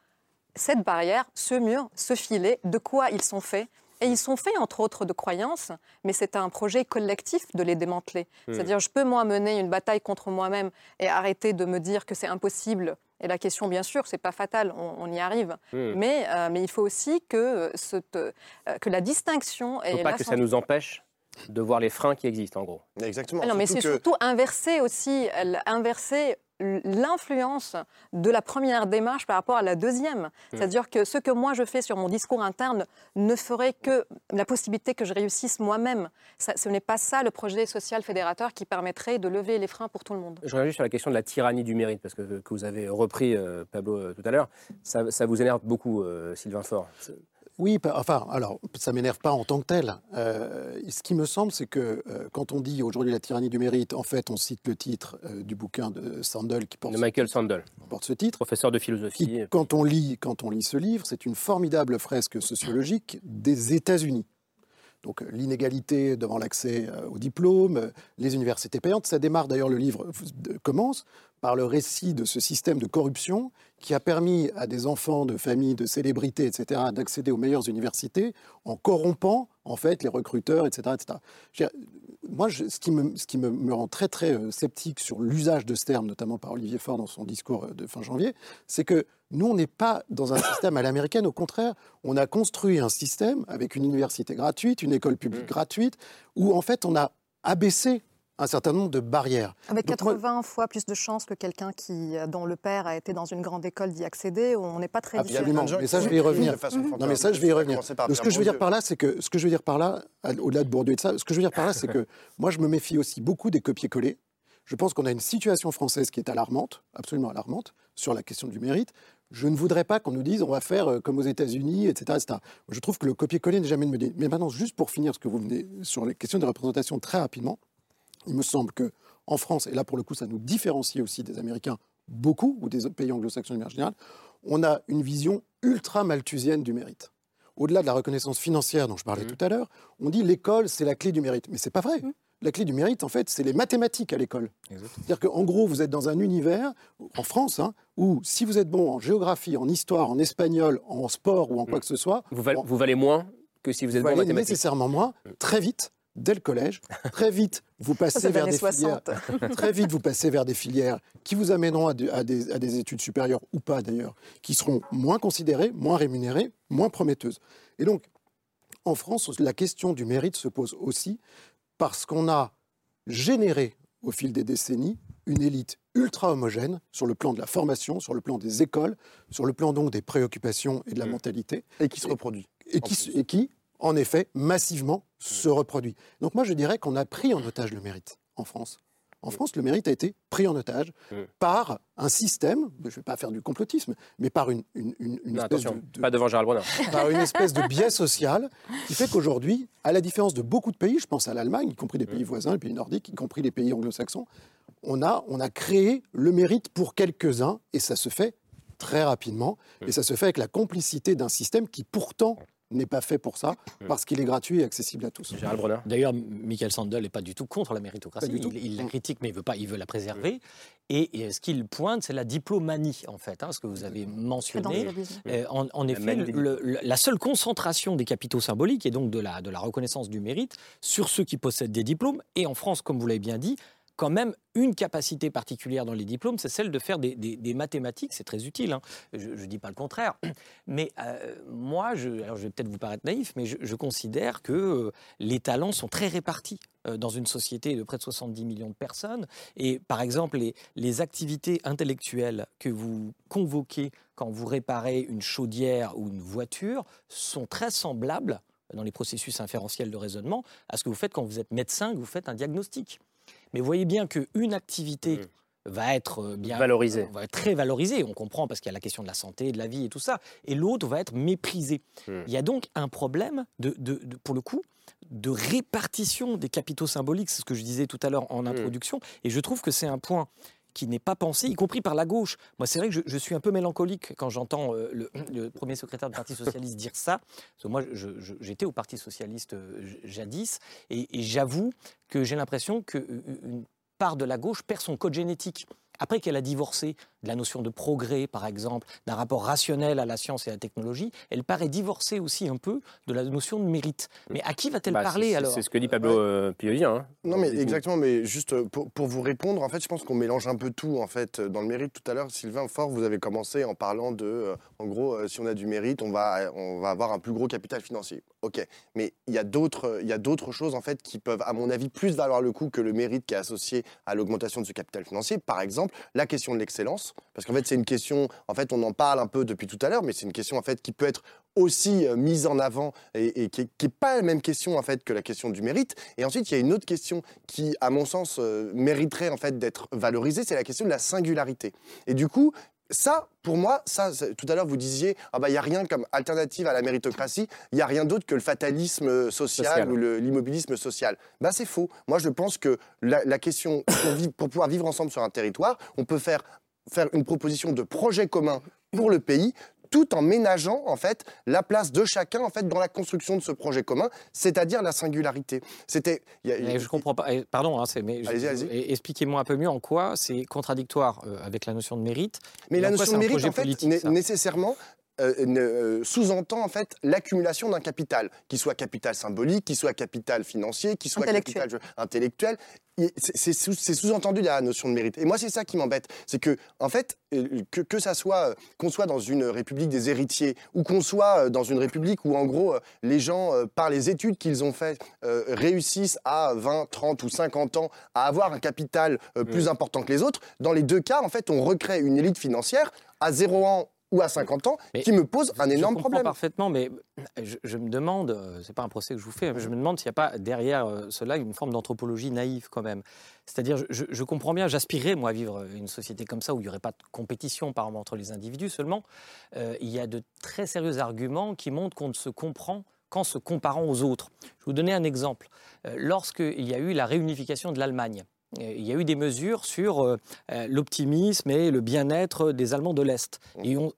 cette barrière, ce mur, ce filet, de quoi ils sont faits et ils sont faits, entre autres, de croyances, mais c'est un projet collectif de les démanteler. Hmm. C'est-à-dire, je peux, moi, mener une bataille contre moi-même et arrêter de me dire que c'est impossible. Et la question, bien sûr, c'est pas fatal, on, on y arrive. Hmm. Mais, euh, mais il faut aussi que, euh, cette, euh, que la distinction Il ne faut pas que ça nous empêche de voir les freins qui existent, en gros. Exactement. Ah Non, mais c'est Surtout que- surtout inverser aussi, inverser l'influence de la première démarche par rapport à la deuxième. Hmm. C'est-à-dire que ce que moi je fais sur mon discours interne ne ferait que la possibilité que je réussisse moi-même. Ce n'est pas ça le projet social fédérateur qui permettrait de lever les freins pour tout le monde. Je reviens juste sur la question de la tyrannie du mérite, parce que, que vous avez repris, euh, Pablo, euh, tout à l'heure. Ça, ça vous énerve beaucoup, euh, Sylvain Faure? Oui, enfin, alors, ça m'énerve pas en tant que tel. Euh, ce qui me semble, c'est que euh, quand on dit aujourd'hui la tyrannie du mérite, en fait, on cite le titre euh, du bouquin de Sandel qui porte, De Michael Sandel, porte ce titre. professeur de philosophie. Qui, quand on lit, quand on lit ce livre, c'est une formidable fresque sociologique des États-Unis. Donc l'inégalité devant l'accès au diplôme, les universités payantes, ça démarre d'ailleurs le livre commence par le récit de ce système de corruption qui a permis à des enfants de familles, de célébrités, etc., d'accéder aux meilleures universités en corrompant en fait les recruteurs, etc. etc. Dire, moi, je- ce qui, me, ce qui me, me rend très très euh, sceptique sur l'usage de ce terme, notamment par Olivier Faure dans son discours euh, de fin janvier, c'est que nous, on n'est pas dans un système à l'américaine. Au contraire, on a construit un système avec une université gratuite, une école publique gratuite, où en fait, on a abaissé un certain nombre de barrières. Avec Donc, moi- 80 fois plus de chances que quelqu'un qui, euh, dont le père a été dans une grande école d'y accéder, on n'est pas très Absolument, différent. mais ça je vais y revenir. Mhm. Non mais ça je vais y revenir. Donc, ce que je veux dire par là, c'est que ce que je veux dire par là, au-delà de Bourdieu et de ça, ce que je veux dire par là, c'est que moi je me méfie aussi beaucoup des copier-coller. Je pense qu'on a une situation française qui est alarmante, absolument alarmante, sur la question du mérite. Je ne voudrais pas qu'on nous dise on va faire euh, comme aux États-Unis, etc., etc. Je trouve que le copier-coller n'est jamais une bonne idée. Mais maintenant, juste pour finir ce que vous venez sur les questions de représentation très rapidement, il me semble que en France, et là pour le coup ça nous différencie aussi des Américains beaucoup, ou des pays anglo-saxons de manière générale, on a une vision ultra malthusienne du mérite. Au-delà de la reconnaissance financière dont je parlais tout à l'heure, on dit l'école c'est la clé du mérite. Mais c'est pas vrai. La clé du mérite, en fait, c'est les mathématiques à l'école. C'est-à-dire qu'en gros, vous êtes dans un univers, en France, hein, où si vous êtes bon en géographie, en histoire, en espagnol, en sport ou en quoi que ce soit, Vous, val- vous valez moins que si vous êtes vous bon en mathématiques. nécessairement moins, très vite, dès le collège. Très vite, vous passez vers des filières. 60. très vite, vous passez vers des filières qui vous amèneront à, de- à des, à des études supérieures ou pas d'ailleurs, qui seront moins considérées, moins rémunérées, moins prometteuses. Et donc, en France, la question du mérite se pose aussi parce qu'on a généré au fil des décennies, une élite ultra homogène sur le plan de la formation, sur le plan des écoles, sur le plan donc des préoccupations et de la mentalité. Et qui se reproduit. Et qui, et qui, en effet, massivement se reproduit. Donc moi, je dirais qu'on a pris en otage le mérite en France. En France, le mérite a été pris en otage par un système, je ne vais pas faire du complotisme, mais par une, une, une- une Non, espèce de, de- pas devant Gérald par une espèce de biais social qui fait qu'aujourd'hui, à la différence de beaucoup de pays, je pense à l'Allemagne, y compris les pays voisins, les pays nordiques, y compris les pays anglo-saxons, on a, on a créé le mérite pour quelques-uns et ça se fait très rapidement. Et ça se fait avec la complicité d'un système qui pourtant n'est pas fait pour ça parce qu'il est gratuit et accessible à tous. Gérald. D'ailleurs, Michael Sandel n'est pas du tout contre la méritocratie. Pas du tout. Il, il la critique, mais il, veut pas, il veut la préserver. Et, et ce qu'il pointe, c'est la diplomanie, en fait, hein, ce que vous avez mentionné. Euh, en, en effet, le- le- la seule concentration des capitaux symboliques et donc de la, de la reconnaissance du mérite sur ceux qui possèdent des diplômes, et en France, comme vous l'avez bien dit, quand même une capacité particulière dans les diplômes, c'est celle de faire des, mathématiques. C'est très utile, hein. je ne dis pas le contraire. Mais euh, moi, je, vais peut-être vous paraître naïf, mais je, considère que euh, les talents sont très répartis euh, dans une société de près de 70 millions de personnes. Et par exemple, les, les activités intellectuelles que vous convoquez quand vous réparez une chaudière ou une voiture sont très semblables dans les processus inférentiels de raisonnement à ce que vous faites quand vous êtes médecin, que vous faites un diagnostic. Mais vous voyez bien qu'une activité va être euh, bien Valorisée. va être très valorisée. On comprend parce qu'il y a la question de la santé, de la vie et tout ça. Et l'autre va être méprisée. Il y a donc un problème de, de- de- pour le coup de répartition des capitaux symboliques. C'est ce que je disais tout à l'heure en introduction. Et je trouve que c'est un point qui n'est pas pensé, y compris par la gauche. Moi, c'est vrai que je, suis un peu mélancolique quand j'entends euh, le, premier secrétaire du Parti socialiste dire ça. Moi, j'étais au Parti socialiste euh, jadis, et, et j'avoue que j'ai l'impression qu'une part de la gauche perd son code génétique. Après qu'elle a divorcé de la notion de progrès, par exemple, d'un rapport rationnel à la science et à la technologie, elle paraît divorcer aussi un peu de la notion de mérite. Mais à qui va-t-elle Bah, parler c'est- alors C'est ce que dit Pablo euh, hein. Non, mais exactement, mais juste euh, pour, pour vous répondre, en fait, je pense qu'on mélange un peu tout, en fait, dans le mérite. Tout à l'heure, Sylvain Fort, vous avez commencé en parlant de, euh, en gros, euh, si on a du mérite, on va, on va avoir un plus gros capital financier. Ok, mais il y a d'autres, choses, en fait, qui peuvent, à mon avis, plus valoir le coup que le mérite qui est associé à l'augmentation de ce capital financier. Par exemple, la question de l'excellence, parce qu'en fait, c'est une question, en fait, on en parle un peu depuis tout à l'heure, mais c'est une question, en fait, qui peut être aussi euh, mise en avant et, et qui n'est pas la même question en fait que la question du mérite. Et ensuite, il y a une autre question qui, à mon sens, euh, mériterait en fait d'être valorisée, c'est la question de la singularité. Et du coup, ça, pour moi, ça, tout à l'heure vous disiez, ah bah il y a rien comme alternative à la méritocratie, il y a rien d'autre que le fatalisme euh, social, Social. ou l'immobilisme social. Bah c'est faux. Moi, je pense que la, la question pour, vivre- pour pouvoir vivre ensemble sur un territoire, on peut faire faire une proposition de projet commun pour le pays tout en ménageant en fait la place de chacun en fait dans la construction de ce projet commun, c'est-à-dire la singularité. C'était je comprends pas. eh, Pardon, hein, c'est- mais eh, expliquez-moi un peu mieux en quoi c'est contradictoire euh, avec la notion de mérite. Mais la notion de mérite, en fait, nécessairement euh, ne- euh, sous-entend en fait l'accumulation d'un capital, qui soit capital symbolique, qui soit capital financier, qui soit Intellectuel. capital intellectuel. C'est c'est sous- c'est sous-entendu la notion de mérite. Et moi, c'est ça qui m'embête, c'est que en fait, euh, que, que ça soit qu'on soit dans une république des héritiers ou qu'on soit dans une république où en gros les gens par les études qu'ils ont fait euh, réussissent à 20, 30 ou 50 ans à avoir un capital euh, plus important que les autres, dans les deux cas, en fait, on recrée une élite financière à 0 ans ou à 50 ans qui me pose un énorme je problème. parfaitement, mais je, je me demande, euh, c'est pas un procès que je vous fais, mais je me demande s'il n'y a pas derrière euh, cela une forme d'anthropologie naïve quand même. C'est-à-dire, je, comprends bien, j'aspirerais moi à vivre une société comme ça où il n'y aurait pas de compétition par exemple, entre les individus. Seulement, euh, il y a de très sérieux arguments qui montrent qu'on ne se comprend qu'en se comparant aux autres. Je vais vous donner un exemple. Euh, Lorsqu'il y a eu la réunification de l'Allemagne, il y a eu des mesures sur euh, euh, l'optimisme et le bien-être des Allemands de l'Est. Et on,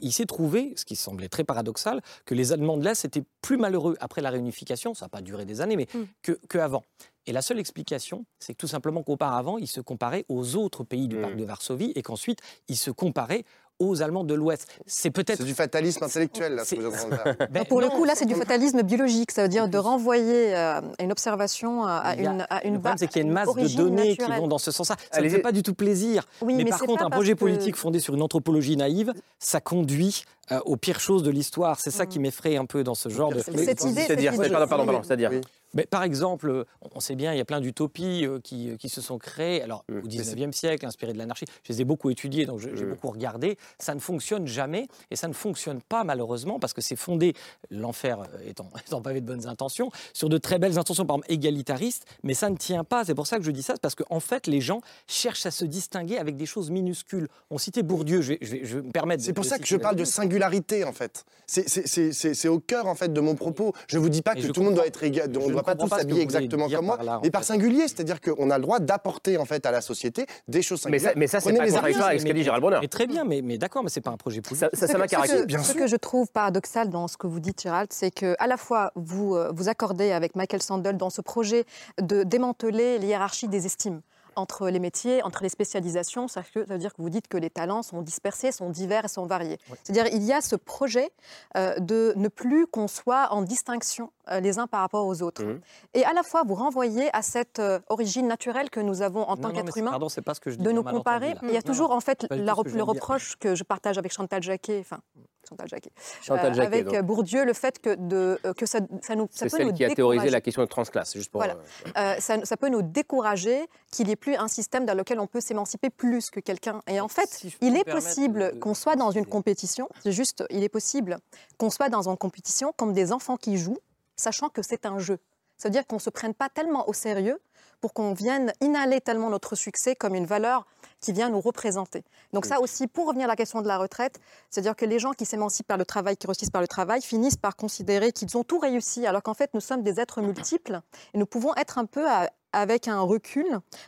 il s'est trouvé, ce qui semblait très paradoxal, que les Allemands de l'Est étaient plus malheureux après la réunification, ça n'a pas duré des années, mais que, que avant. Et la seule explication, c'est que tout simplement qu'auparavant, ils se comparaient aux autres pays du pacte de Varsovie et qu'ensuite, ils se comparaient aux Allemands de l'Ouest. C'est peut-être... C'est du fatalisme intellectuel, là, ce que faire. Ben pour le coup, là, c'est du fatalisme biologique. Ça veut dire de renvoyer euh, une observation à, à a- une, à une le problème, c'est qu'il y a une masse de données qui vont dans ce sens-là. Ça ne fait pas du tout plaisir. Oui, mais, mais par contre, un projet que- politique fondé sur une anthropologie naïve, ça conduit euh, aux pires choses de l'histoire. C'est ça qui m'effraie un peu dans ce genre de. Cette idée- C'est-à-dire, pardon, pardon, c'est-à-dire. Mais par exemple, on sait bien, il y a plein d'utopies euh, qui, euh, qui se sont créées. Alors, Mmh. au 19e siècle, inspirées de l'anarchie, je les ai beaucoup étudiées, donc j'ai Mmh. beaucoup regardé. Ça ne fonctionne jamais, et ça ne fonctionne pas malheureusement, parce que c'est fondé, l'enfer euh, étant, étant pavé de bonnes intentions, sur de très belles intentions, par exemple égalitaristes, mais ça ne tient pas. C'est pour ça que je dis ça, parce qu'en fait, les gens cherchent à se distinguer avec des choses minuscules. On citait Bourdieu, je vais, je vais- je vais me permettre. de- C'est pour ça que je parle de singularité, en fait. C'est- au cœur, en fait, de mon propos. Je ne vous dis pas que je tout le monde doit être égal, on doit pas tous ce voulez exactement comme moi, mais par singulier, c'est-à-dire qu'on a le droit d'apporter, en fait, à la société des choses Mais singulières. ça, mais ça c'est pas contradictoire avec ce qu'a dit Gérald Bronner. Mais très bien, mais, mais d'accord, mais c'est pas un projet politique. Ça, ça, ça Ce m'a ce bien Ce sûr. que je trouve paradoxal dans ce que vous dites, Gérald, c'est que à la fois vous euh, vous accordez avec Michael Sandel dans ce projet de démanteler les hiérarchies des estimes entre les métiers, entre les spécialisations, ça veut dire que vous dites que les talents sont dispersés, sont divers et sont variés. C'est-à-dire il y a ce projet euh, de ne plus qu'on soit en distinction euh, les uns par rapport aux autres. Mmh. Et à la fois vous renvoyez à cette euh, origine naturelle que nous avons en Non, tant qu'être humain Pardon, c'est pas ce que je dis. de nous comparer. entendu. Il y a Non, toujours non, en fait la le reproche que je partage avec Chantal Jacquet, enfin Chantal Jacquet, Chantal euh, Jacquet, avec donc. Bourdieu, le fait que, de, euh, que ça, ça nous, ça C'est peut celle nous qui a théorisé la question de transclasse, juste pour. Voilà. euh, Euh, ça, ça peut nous décourager qu'il n'y ait plus un système dans lequel on peut s'émanciper plus que quelqu'un. Et en fait, si il est possible de- qu'on soit dans une compétition, c'est juste, il est possible qu'on soit dans une compétition comme des enfants qui jouent, sachant que c'est un jeu. Ça veut dire qu'on ne se prenne pas tellement au sérieux pour qu'on vienne inhaler tellement notre succès comme une valeur qui vient nous représenter. Donc ça aussi, pour revenir à la question de la retraite, c'est-à-dire que les gens qui s'émancipent par le travail, qui réussissent par le travail, finissent par considérer qu'ils ont tout réussi, alors qu'en fait, nous sommes des êtres multiples et nous pouvons être un peu à- avec un recul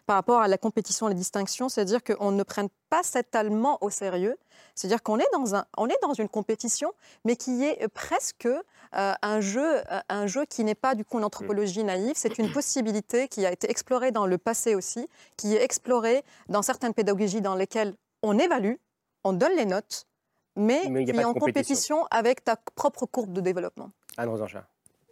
par rapport à la compétition, les distinctions, c'est-à-dire qu'on ne prenne pas cet allemand au sérieux, c'est-à-dire qu'on est, dans un, on est dans une compétition, mais qui est presque euh, un, jeu, euh, un jeu qui n'est pas du coup une anthropologie naïve, c'est une possibilité qui a été explorée dans le passé aussi, qui est explorée dans certaines pédagogies dans lesquelles on évalue, on donne les notes, mais, qui est en compétition. compétition avec ta propre courbe de développement. Anne Rosanchat.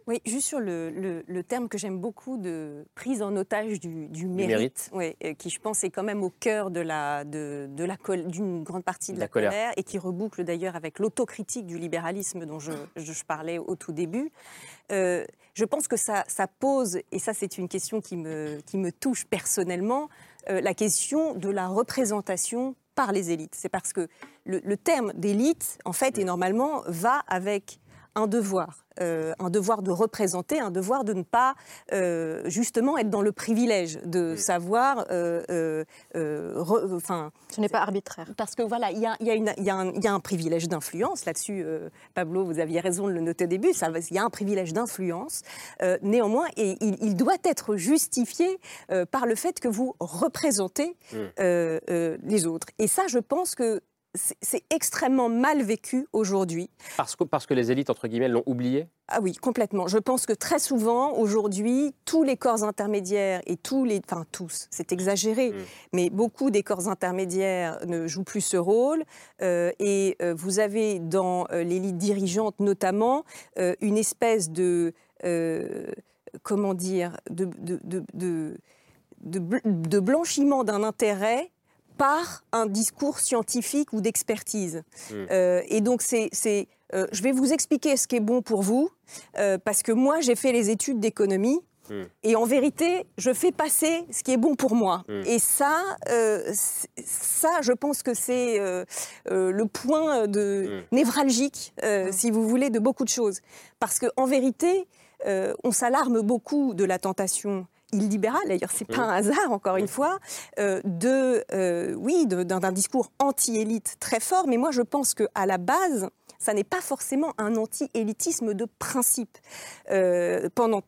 Oui, juste sur le, le- le terme que j'aime beaucoup de prise en otage du, du mérite, mérite. oui, qui je pense est quand même au cœur de la, de, de la d'une grande partie de La la, colère. colère. et qui reboucle d'ailleurs avec l'autocritique du libéralisme dont je, je- je parlais au tout début. Euh, je pense que ça, ça pose, et ça c'est une question qui me, qui me touche personnellement, euh, la question de la représentation par les élites. C'est parce que le, le terme d'élite, en fait, et normalement, va avec un devoir, euh, un devoir de représenter, un devoir de ne pas euh, justement être dans le privilège de savoir, euh, re- enfin, Ce n'est pas arbitraire. parce que voilà, il y a, y y un, il y a un privilège d'influence là-dessus. euh, Pablo, vous aviez raison de le noter au début. Il y a un privilège d'influence. euh, néanmoins, et il, il doit être justifié euh, par le fait que vous représentez Mm. euh, euh, les autres. Et ça, je pense que c'est- extrêmement mal vécu aujourd'hui. Parce que, parce que les élites, entre guillemets, l'ont oublié? Ah oui, complètement. Je pense que très souvent, aujourd'hui, tous les corps intermédiaires et tous les, enfin tous, c'est exagéré, mais beaucoup des corps intermédiaires ne jouent plus ce rôle. euh, et euh, vous avez dans euh, l'élite dirigeante notamment une espèce de, comment dire, de, de, de, de- de bl- de blanchiment d'un intérêt par un discours scientifique ou d'expertise. Euh, et donc, c'est, c'est, euh, je vais vous expliquer ce qui est bon pour vous, euh, parce que moi, j'ai fait les études d'économie. Et en vérité, je fais passer ce qui est bon pour moi. Mm. Et ça, euh, ça, je pense que c'est euh, euh, le point de névralgique, euh, si vous voulez, de beaucoup de choses. Parce qu'en vérité, euh, on s'alarme beaucoup de la tentation illibérale, d'ailleurs c'est pas un hasard encore une fois, euh, de euh, oui d'un discours anti-élite très fort, mais moi je pense que à la base, ça n'est pas forcément un anti-élitisme de principe. Euh, pendant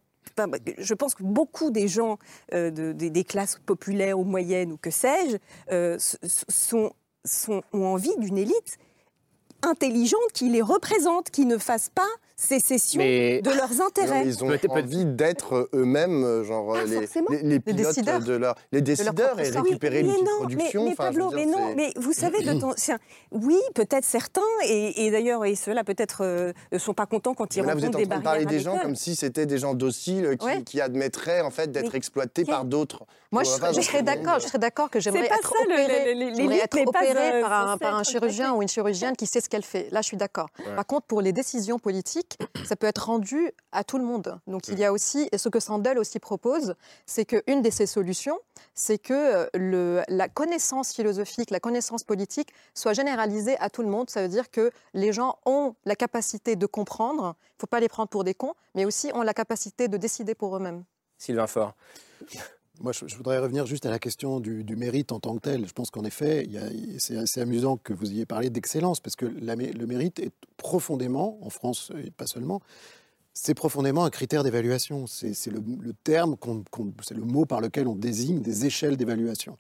je pense que beaucoup des gens de- des- des classes populaires ou moyennes ou que sais-je sont, ont envie d'une élite intelligente qui les représente, qui ne fasse pas sécession Mais- de leurs intérêts. Non, mais ils ont Peut-être- envie d'être eux-mêmes, euh, genre Pas les, les, les pilotes décideurs. de leur, les décideurs et récupérer mais l'outil de non, production. Mais, mais Pablo, dire, mais non, c'est- mais vous savez, de un- oui, peut-être certains, et, et d'ailleurs, et ceux-là peut-être euh, ne sont pas contents quand ils Mais là, vous rencontrent êtes des en train de barrières parler des gens comme si c'était des gens dociles qui, Ouais. qui admettraient en fait d'être Mais exploités par d'autres. Moi, je, serais- je d'accord, je serais d'accord que j'aimerais pas être ça, opérée, le- le- être opérée euh, par un, par un chirurgien ou une chirurgienne qui sait ce qu'elle fait. Là, je suis d'accord. Par contre, pour les décisions politiques, ça peut être rendu à tout le monde. Donc il y a aussi, et ce que Sandel aussi propose, c'est qu'une de ces solutions, c'est que euh, la connaissance philosophique, la connaissance politique soit généralisée à tout le monde. Ça veut dire que les gens ont la capacité de comprendre, il ne faut pas les prendre pour des cons, mais aussi ont la capacité de décider pour eux-mêmes. Sylvain Faure. Moi, je, voudrais revenir juste à la question du, mérite en tant que tel. Je pense qu'en effet, c'est assez amusant que vous ayez parlé d'excellence, parce que le mérite est profondément, en France et pas seulement, c'est profondément un critère d'évaluation. C'est le, terme, c'est le mot par lequel on désigne des échelles d'évaluation.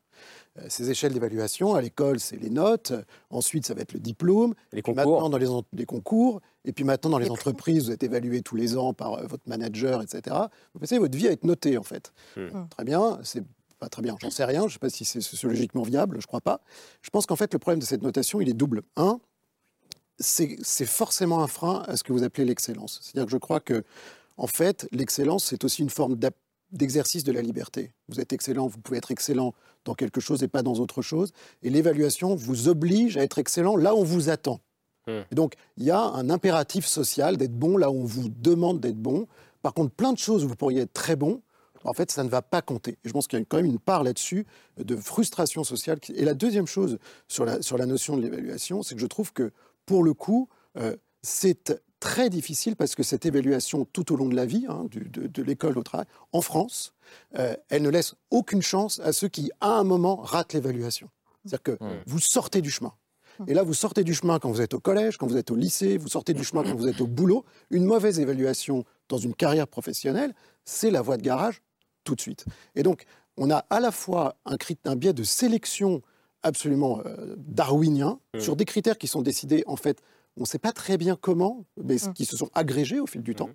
Euh, ces échelles d'évaluation, à l'école, c'est les notes, ensuite ça va être le diplôme, les concours. maintenant dans les, concours, et puis maintenant dans les, entreprises, vous êtes évalué tous les ans par euh, votre manager, etc. Vous passez votre vie à être noté, en fait. Hmm. Très bien, c'est pas très bien, j'en sais rien, je ne sais pas si c'est sociologiquement viable, je ne crois pas. Je pense qu'en fait, le problème de cette notation, il est double. Un, c'est forcément un frein à ce que vous appelez l'excellence. C'est-à-dire que je crois que, en fait, l'excellence, c'est aussi une forme d'exercice de la liberté. Vous êtes excellent, vous pouvez être excellent dans quelque chose et pas dans autre chose. Et l'évaluation vous oblige à être excellent là où on vous attend. Hmm. Et donc, il y a un impératif social d'être bon là où on vous demande d'être bon. Par contre, plein de choses où vous pourriez être très bon, en fait, ça ne va pas compter. Et je pense qu'il y a quand même une part là-dessus de frustration sociale. Et la deuxième chose sur la, sur la notion de l'évaluation, c'est que je trouve que pour le coup, euh, c'est très difficile parce que cette évaluation tout au long de la vie, hein, de, l'école au travail, en France, euh, elle ne laisse aucune chance à ceux qui, à un moment, ratent l'évaluation. C'est-à-dire que mmh. vous sortez du chemin. Et là, vous sortez du chemin quand vous êtes au collège, quand vous êtes au lycée, vous sortez du chemin quand vous êtes au boulot. Une mauvaise évaluation dans une carrière professionnelle, c'est la voie de garage tout de suite. Et donc, on a à la fois un, un biais de sélection absolument euh, darwinien mmh. sur des critères qui sont décidés, en fait, on ne sait pas très bien comment, mais mmh. qui se sont agrégés au fil du mmh. temps.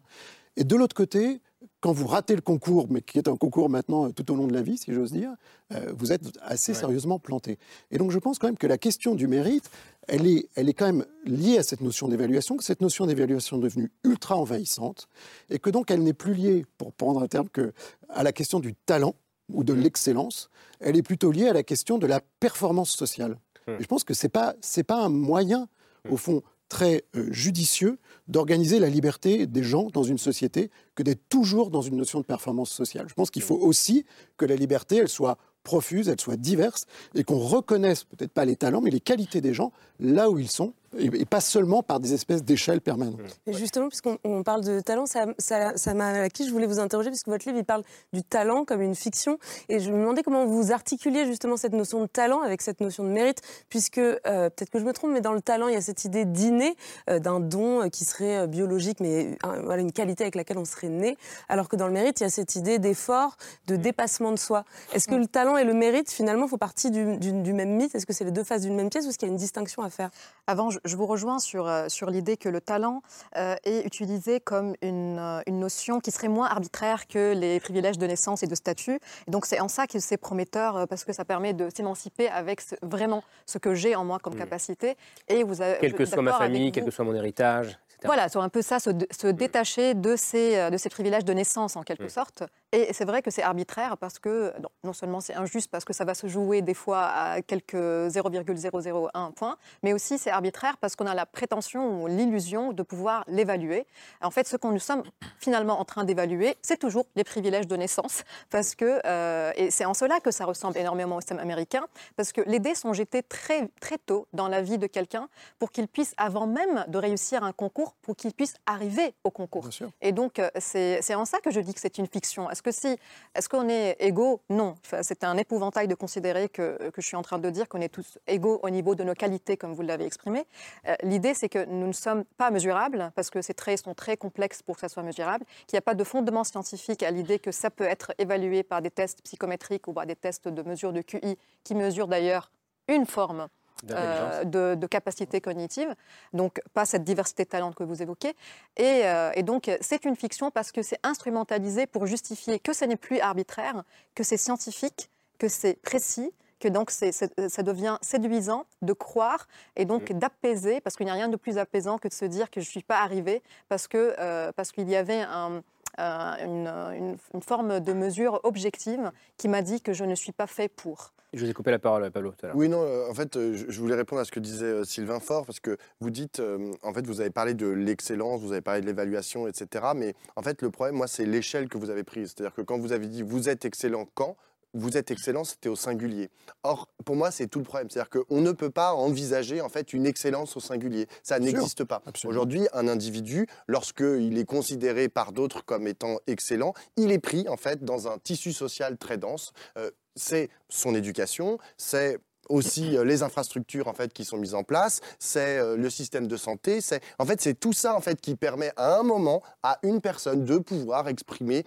Et de l'autre côté, quand vous ratez le concours, mais qui est un concours maintenant euh, tout au long de la vie, si j'ose dire, euh, vous êtes assez sérieusement planté. Et donc je pense quand même que la question du mérite, elle est, elle est quand même liée à cette notion d'évaluation, que cette notion d'évaluation est devenue ultra envahissante, et que donc elle n'est plus liée, pour prendre un terme, que à la question du talent ou de l'excellence, elle est plutôt liée à la question de la performance sociale. Hum. Et je pense que ce n'est pas, pas un moyen, au fond, très euh, judicieux d'organiser la liberté des gens dans une société que d'être toujours dans une notion de performance sociale. Je pense qu'il faut aussi que la liberté, elle soit profuse, elle soit diverse, et qu'on reconnaisse peut-être pas les talents, mais les qualités des gens là où ils sont, et, pas seulement par des espèces d'échelles permanentes. Et justement, puisqu'on parle de talent, ça m'a ça, ça qui je voulais vous interroger, puisque votre livre il parle du talent comme une fiction, et je me demandais comment vous articuliez justement cette notion de talent avec cette notion de mérite, puisque euh, peut-être que je me trompe, mais dans le talent, il y a cette idée d'inné, euh, d'un don euh, qui serait biologique, mais voilà, une qualité avec laquelle on serait né, alors que dans le mérite, il y a cette idée d'effort, de dépassement de soi. Est-ce que le talent et le mérite, finalement, font partie du, du même mythe? Est-ce que c'est les deux faces d'une même pièce ou est-ce qu'il y a une distinction à faire? Avant, je, je vous rejoins sur, euh, sur l'idée que le talent euh, est utilisé comme une, euh, une, notion qui serait moins arbitraire que les privilèges de naissance et de statut. Et donc c'est en ça que c'est prometteur parce que ça permet de s'émanciper avec vraiment ce que j'ai en moi comme mmh. capacité. Et vous avez, quelle que soit ma famille, quel que soit mon héritage. Voilà, c'est un peu ça, se, se mmh. détacher de ces, de ces privilèges de naissance en quelque mmh. sorte. Et c'est vrai que c'est arbitraire parce que non, non seulement c'est injuste parce que ça va se jouer des fois à quelques 0,001 points, mais aussi c'est arbitraire parce qu'on a la prétention ou l'illusion de pouvoir l'évaluer. En fait, ce qu'on nous sommes finalement en train d'évaluer, c'est toujours les privilèges de naissance parce que euh, et c'est en cela que ça ressemble énormément au système américain parce que les dés sont jetés très très tôt dans la vie de quelqu'un pour qu'il puisse avant même de réussir un concours pour qu'il puisse arriver au concours. Et donc euh, c'est en ça que je dis que c'est une fiction que si, est-ce qu'on est égaux? Non. c'est un épouvantail de considérer que, que, je suis en train de dire qu'on est tous égaux au niveau de nos qualités, comme vous l'avez exprimé. Euh, l'idée, c'est que nous ne sommes pas mesurables, parce que ces traits sont très complexes pour que ça soit mesurable, qu'il n'y a pas de fondement scientifique à l'idée que ça peut être évalué par des tests psychométriques ou par des tests de mesure de QI, qui mesurent d'ailleurs une forme euh, de, de, capacité cognitive, donc pas cette diversité de talents que vous évoquez. Et, euh, et donc c'est une fiction parce que c'est instrumentalisé pour justifier que ce n'est plus arbitraire, que c'est scientifique, que c'est précis, que donc c'est, ça devient séduisant de croire et donc mm. d'apaiser, parce qu'il n'y a rien de plus apaisant que de se dire que je ne suis pas arrivé parce, euh, parce qu'il y avait un, une, une- une forme de mesure objective qui m'a dit que je ne suis pas fait pour. Je vous ai coupé la parole, Pablo, tout à l'heure. Oui, non, euh, en fait, euh, je voulais répondre à ce que disait euh, Sylvain Faure, parce que vous dites, euh, en fait, vous avez parlé de l'excellence, vous avez parlé de l'évaluation, etc. Mais en fait, le problème, moi, c'est l'échelle que vous avez prise. C'est-à-dire que quand vous avez dit vous êtes excellent quand vous êtes excellent, c'était au singulier. Or, pour moi, c'est tout le problème. C'est-à-dire qu'on ne peut pas envisager en fait une excellence au singulier. Ça n'existe pas. Aujourd'hui, un individu, lorsqu'il est considéré par d'autres comme étant excellent, il est pris en fait dans un tissu social très dense. Euh, c'est son éducation, c'est aussi euh, les infrastructures en fait qui sont mises en place, c'est euh, le système de santé, c'est en fait c'est tout ça en fait qui permet à un moment à une personne de pouvoir exprimer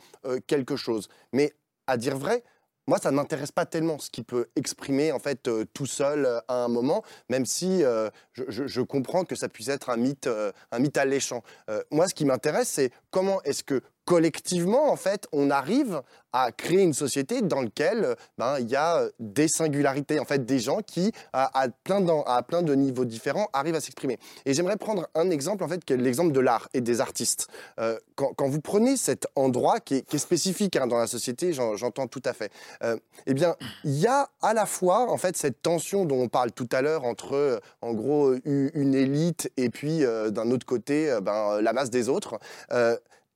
quelque chose. Mais à dire vrai, moi, ça ne m'intéresse pas tellement ce qu'il peut exprimer en fait euh, tout seul euh, à un moment, même si euh, je, je- comprends que ça puisse être un mythe, un mythe alléchant. Moi, ce qui m'intéresse, c'est comment est-ce que collectivement, en fait, on arrive à créer une société dans laquelle euh, ben, il y a euh, des singularités, en fait, des gens qui, à, plein, d'en- à plein de niveaux différents, arrivent à s'exprimer. Et j'aimerais prendre un exemple, en fait, l'exemple de l'art et des artistes. Euh, quand, quand vous prenez cet endroit qui est, spécifique hein, dans la société, j'en- j'entends tout à fait, euh, eh bien, il y a à la fois, en fait, cette tension dont on parle tout à l'heure entre, en gros, une élite et puis, d'un autre côté, ben, la masse des autres.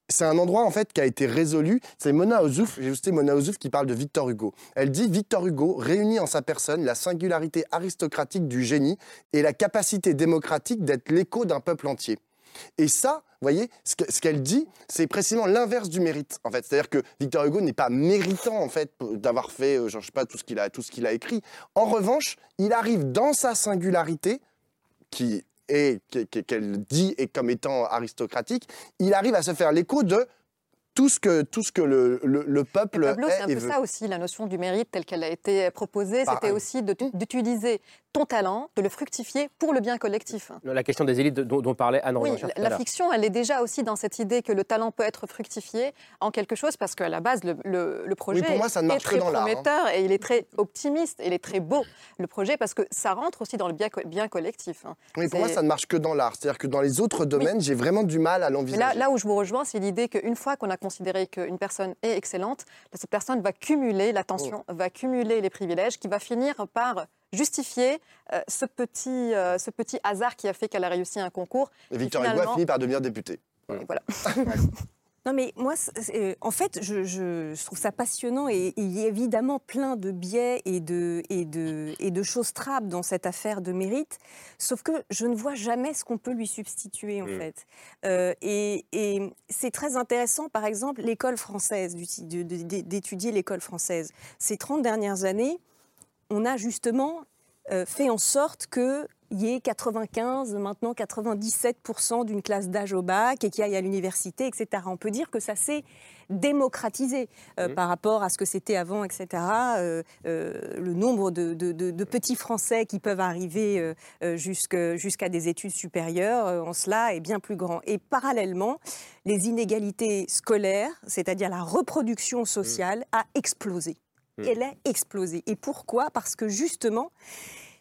C'est un endroit en fait qui a été résolu. C'est Mona Ozouf, Mona Ozouf qui parle de Victor Hugo. Elle dit Victor Hugo réunit en sa personne la singularité aristocratique du génie et la capacité démocratique d'être l'écho d'un peuple entier. Et ça, vous voyez, ce qu'elle dit, c'est précisément l'inverse du mérite. En fait, c'est-à-dire que Victor Hugo n'est pas méritant en fait d'avoir fait, euh, genre, je sais pas, tout ce qu'il a, tout ce qu'il a écrit. En revanche, il arrive dans sa singularité, qui qui- qu'elle dit et comme étant aristocratique, il arrive à se faire l'écho de tout ce que tout ce que le, le- le peuple c'est un et peu veut. ça aussi, la notion du mérite telle qu'elle a été proposée. C'était aussi de- d'utiliser ton talent, de le fructifier pour le bien collectif. La question des élites dont, dont parlait Anne Oui, la fiction, elle est déjà aussi dans cette idée que le talent peut être fructifié en quelque chose parce qu'à la base, le, le- le projet pour moi, ça ne est très dans hein. prometteur et il est très optimiste, et il est très beau, le projet, parce que ça rentre aussi dans le bien, co- bien collectif. hein. Oui, pour moi, ça ne marche que dans l'art. C'est-à-dire que dans les autres domaines, j'ai vraiment du mal à l'envisager. là, là où je vous rejoins, c'est l'idée qu'une fois qu'on a considéré qu'une personne est excellente, cette personne va cumuler l'attention, Oh. va cumuler les privilèges, qui va finir par justifier euh, ce, petit, euh, ce petit hasard qui a fait qu'elle a réussi un concours. Et Victor Hugo a finalement- fini par devenir député. Voilà. Non, mais moi, c'est- en fait, je, je- je trouve ça passionnant et il y a évidemment plein de biais et de, et de, et de choses trappes dans cette affaire de mérite, sauf que je ne vois jamais ce qu'on peut lui substituer, en Mm. fait. Euh, et et c'est très intéressant, par exemple, l'école française, d'étudier l'école française. Ces 30 dernières années, on a justement euh, fait en sorte que il y ait 95, maintenant 97% d'une classe d'âge au bac et qui aille à l'université, etc. On peut dire que ça s'est démocratisé euh, Mhm. par rapport à ce que c'était avant, etc. Euh, euh, le nombre de, de- de- de petits Français qui peuvent arriver jusqu'à des études supérieures en cela est bien plus grand. Et parallèlement, les inégalités scolaires, c'est-à-dire la reproduction sociale, a explosé. Mhm. Elle a explosé. Et pourquoi? Parce que justement,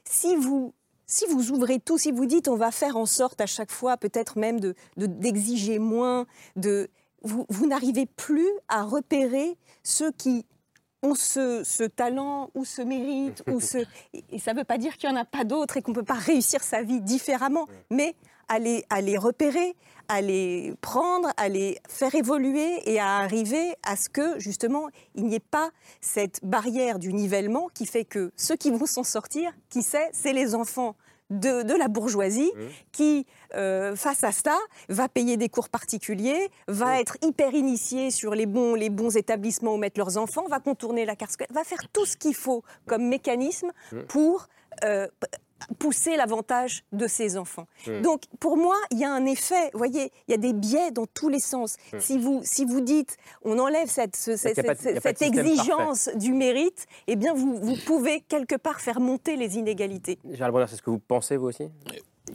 si vous, si vous ouvrez tout, si vous dites on va faire en sorte à chaque fois peut-être même de- de- d'exiger moins, de, vous, vous n'arrivez plus à repérer ceux qui ont ce, ce talent ou ce mérite. ou ce, et, et ça ne veut pas dire qu'il n'y en a pas d'autres et qu'on ne peut pas réussir sa vie différemment, mais à les, à les repérer, à les prendre, à les faire évoluer et à arriver à ce que, justement, il n'y ait pas cette barrière du nivellement qui fait que ceux qui vont s'en sortir, qui sait, c'est les enfants de, de la bourgeoisie qui, euh, face à ça, va payer des cours particuliers, va être hyper initié sur les bons, les bons établissements où mettre leurs enfants, va contourner la carte va faire tout ce qu'il faut comme mécanisme Mm. pour euh, pousser l'avantage de ses enfants. Donc, pour moi, il y a un effet, vous voyez, il y a des biais dans tous les sens. Si, vous, si vous dites, on enlève cette, ce- pas exigence du mérite, eh bien, vous, vous pouvez quelque part faire monter les inégalités. Gérald Brunner, c'est ce que vous pensez, vous aussi?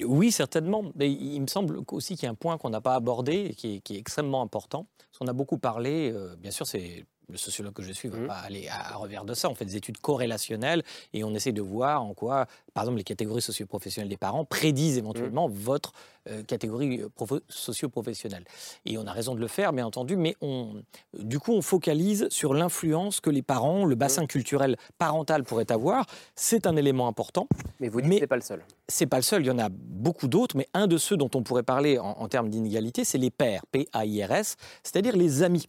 Oui, certainement. Mais il me semble aussi qu'il y a un point qu'on n'a pas abordé et qui est, qui est extrêmement important. Parce qu'on a beaucoup parlé, euh, bien sûr, c'est le sociologue que je suis ne va pas aller à, revers de ça. On fait des études corrélationnelles et on essaie de voir en quoi, par exemple, les catégories socio-professionnelles des parents prédisent éventuellement votre euh, catégorie euh, socio-professionnelle. Et on a raison de le faire, bien entendu, mais on, du coup, on focalise sur l'influence que les parents, le bassin culturel parental pourrait avoir. C'est un élément important. Mais vous dites que ce pas le seul. C'est pas le seul, il y en a beaucoup d'autres, mais un de ceux dont on pourrait parler en, en termes d'inégalité, c'est les pairs, P-A-I-R-S, c'est-à-dire les amis.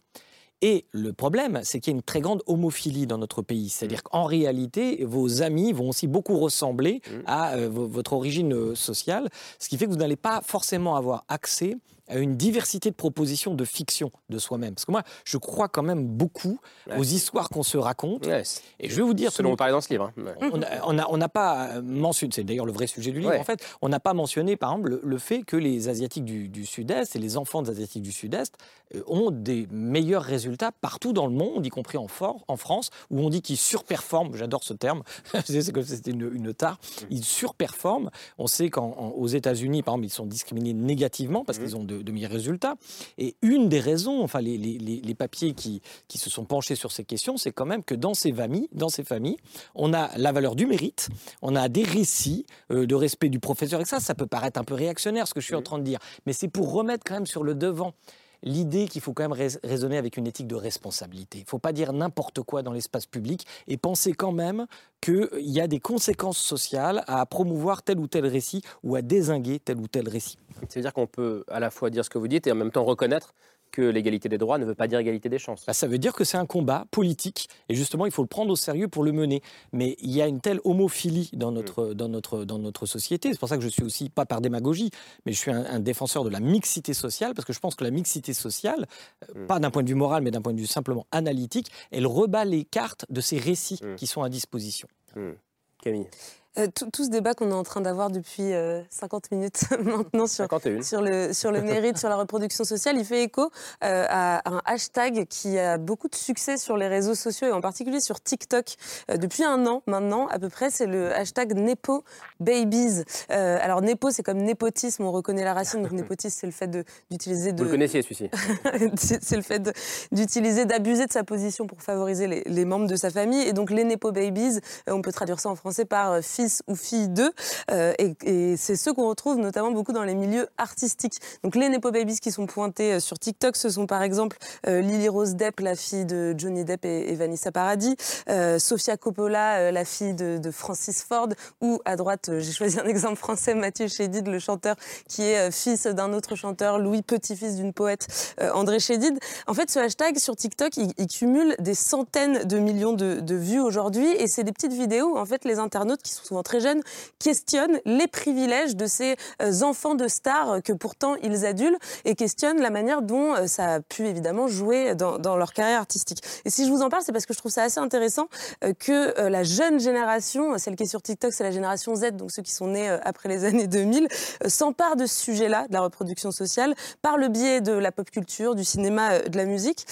Et le problème, c'est qu'il y a une très grande homophilie dans notre pays. C'est-à-dire mmh. qu'en réalité, vos amis vont aussi beaucoup ressembler mmh. à euh, votre origine euh, sociale, ce qui fait que vous n'allez pas forcément avoir accès à une diversité de propositions de fiction de soi-même. Parce que moi, je crois quand même beaucoup aux histoires qu'on se raconte. et je vais vous dire... Selon vous parlez dans ce livre. Hein. On n'a pas mentionné, c'est d'ailleurs le vrai sujet du livre en fait, on n'a pas mentionné par exemple le, fait que les Asiatiques du, Sud-Est et les enfants des Asiatiques du Sud-Est euh, ont des meilleurs résultats partout dans le monde, y compris en, en France, où on dit qu'ils surperforment, j'adore ce terme, c'est comme si c'était une, une, tare, mmh. ils surperforment. On sait qu'aux États-Unis, par exemple, ils sont discriminés négativement parce mmh. qu'ils ont de de, meilleurs résultats. Et une des raisons, enfin les, les, papiers qui, qui, se sont penchés sur ces questions, c'est quand même que dans ces familles, dans ces familles, on a la valeur du mérite, on a des récits euh, de respect du professeur. Et ça, ça peut paraître un peu réactionnaire, ce que je suis en train de dire, mais c'est pour remettre quand même sur le devant l'idée qu'il faut quand même raisonner avec une éthique de responsabilité. Il ne faut pas dire n'importe quoi dans l'espace public et penser quand même qu'il y a des conséquences sociales à promouvoir tel ou tel récit ou à désinguer tel ou tel récit. C'est-à-dire qu'on peut à la fois dire ce que vous dites et en même temps reconnaître que l'égalité des droits ne veut pas dire égalité des chances. Bah, ça veut dire que c'est un combat politique et justement il faut le prendre au sérieux pour le mener. Mais il y a une telle homophilie dans notre, mm. dans notre, dans notre société. C'est pour ça que je suis aussi, pas par démagogie, mais je suis un, défenseur de la mixité sociale parce que je pense que la mixité sociale, euh, mm. pas d'un point de vue moral mais d'un point de vue simplement analytique, elle rebat les cartes de ces récits mm. qui sont à disposition. Camille euh, tout, ce débat qu'on est en train d'avoir depuis 50 euh, minutes maintenant sur, sur, le, sur le mérite, sur la reproduction sociale, il fait écho euh, à un hashtag qui a beaucoup de succès sur les réseaux sociaux et en particulier sur TikTok depuis un an maintenant à peu près. C'est le hashtag Nepo Babies. alors Nepo, c'est comme népotisme, on reconnaît la racine. Donc népotisme, c'est le fait d'utiliser de, Vous le connaissiez celui-ci C'est le fait d'utiliser, d'abuser de sa position pour favoriser les, les, membres de sa famille. Et donc les Nepo Babies, on peut traduire ça en français par fils ou fille d'eux. Euh, et, c'est ceux qu'on retrouve notamment beaucoup dans les milieux artistiques. Donc les Nepo Babies qui sont pointés euh, sur TikTok, ce sont par exemple euh, Lily Rose Depp, la fille de Johnny Depp et, Vanessa Paradis, Sofia Coppola, la fille de, Francis Ford, ou à droite, j'ai choisi un exemple français, Mathieu Chédid, le chanteur qui est fils d'un autre chanteur, Louis, petit-fils d'une poète, André Chédid. En fait, ce hashtag sur TikTok, il, cumule des centaines de millions de, vues aujourd'hui, et c'est des petites vidéos en fait les internautes qui sont très jeunes, questionnent les privilèges de ces euh, enfants de stars que pourtant ils adulent et questionnent la manière dont euh, ça a pu évidemment jouer dans, leur carrière artistique. Et si je vous en parle, c'est parce que je trouve ça assez intéressant euh, que la jeune génération, celle qui est sur TikTok, c'est la génération Z, donc ceux qui sont nés après les années 2000, s'empare de ce sujet-là, de la reproduction sociale, par le biais de la pop culture, du cinéma, de la musique.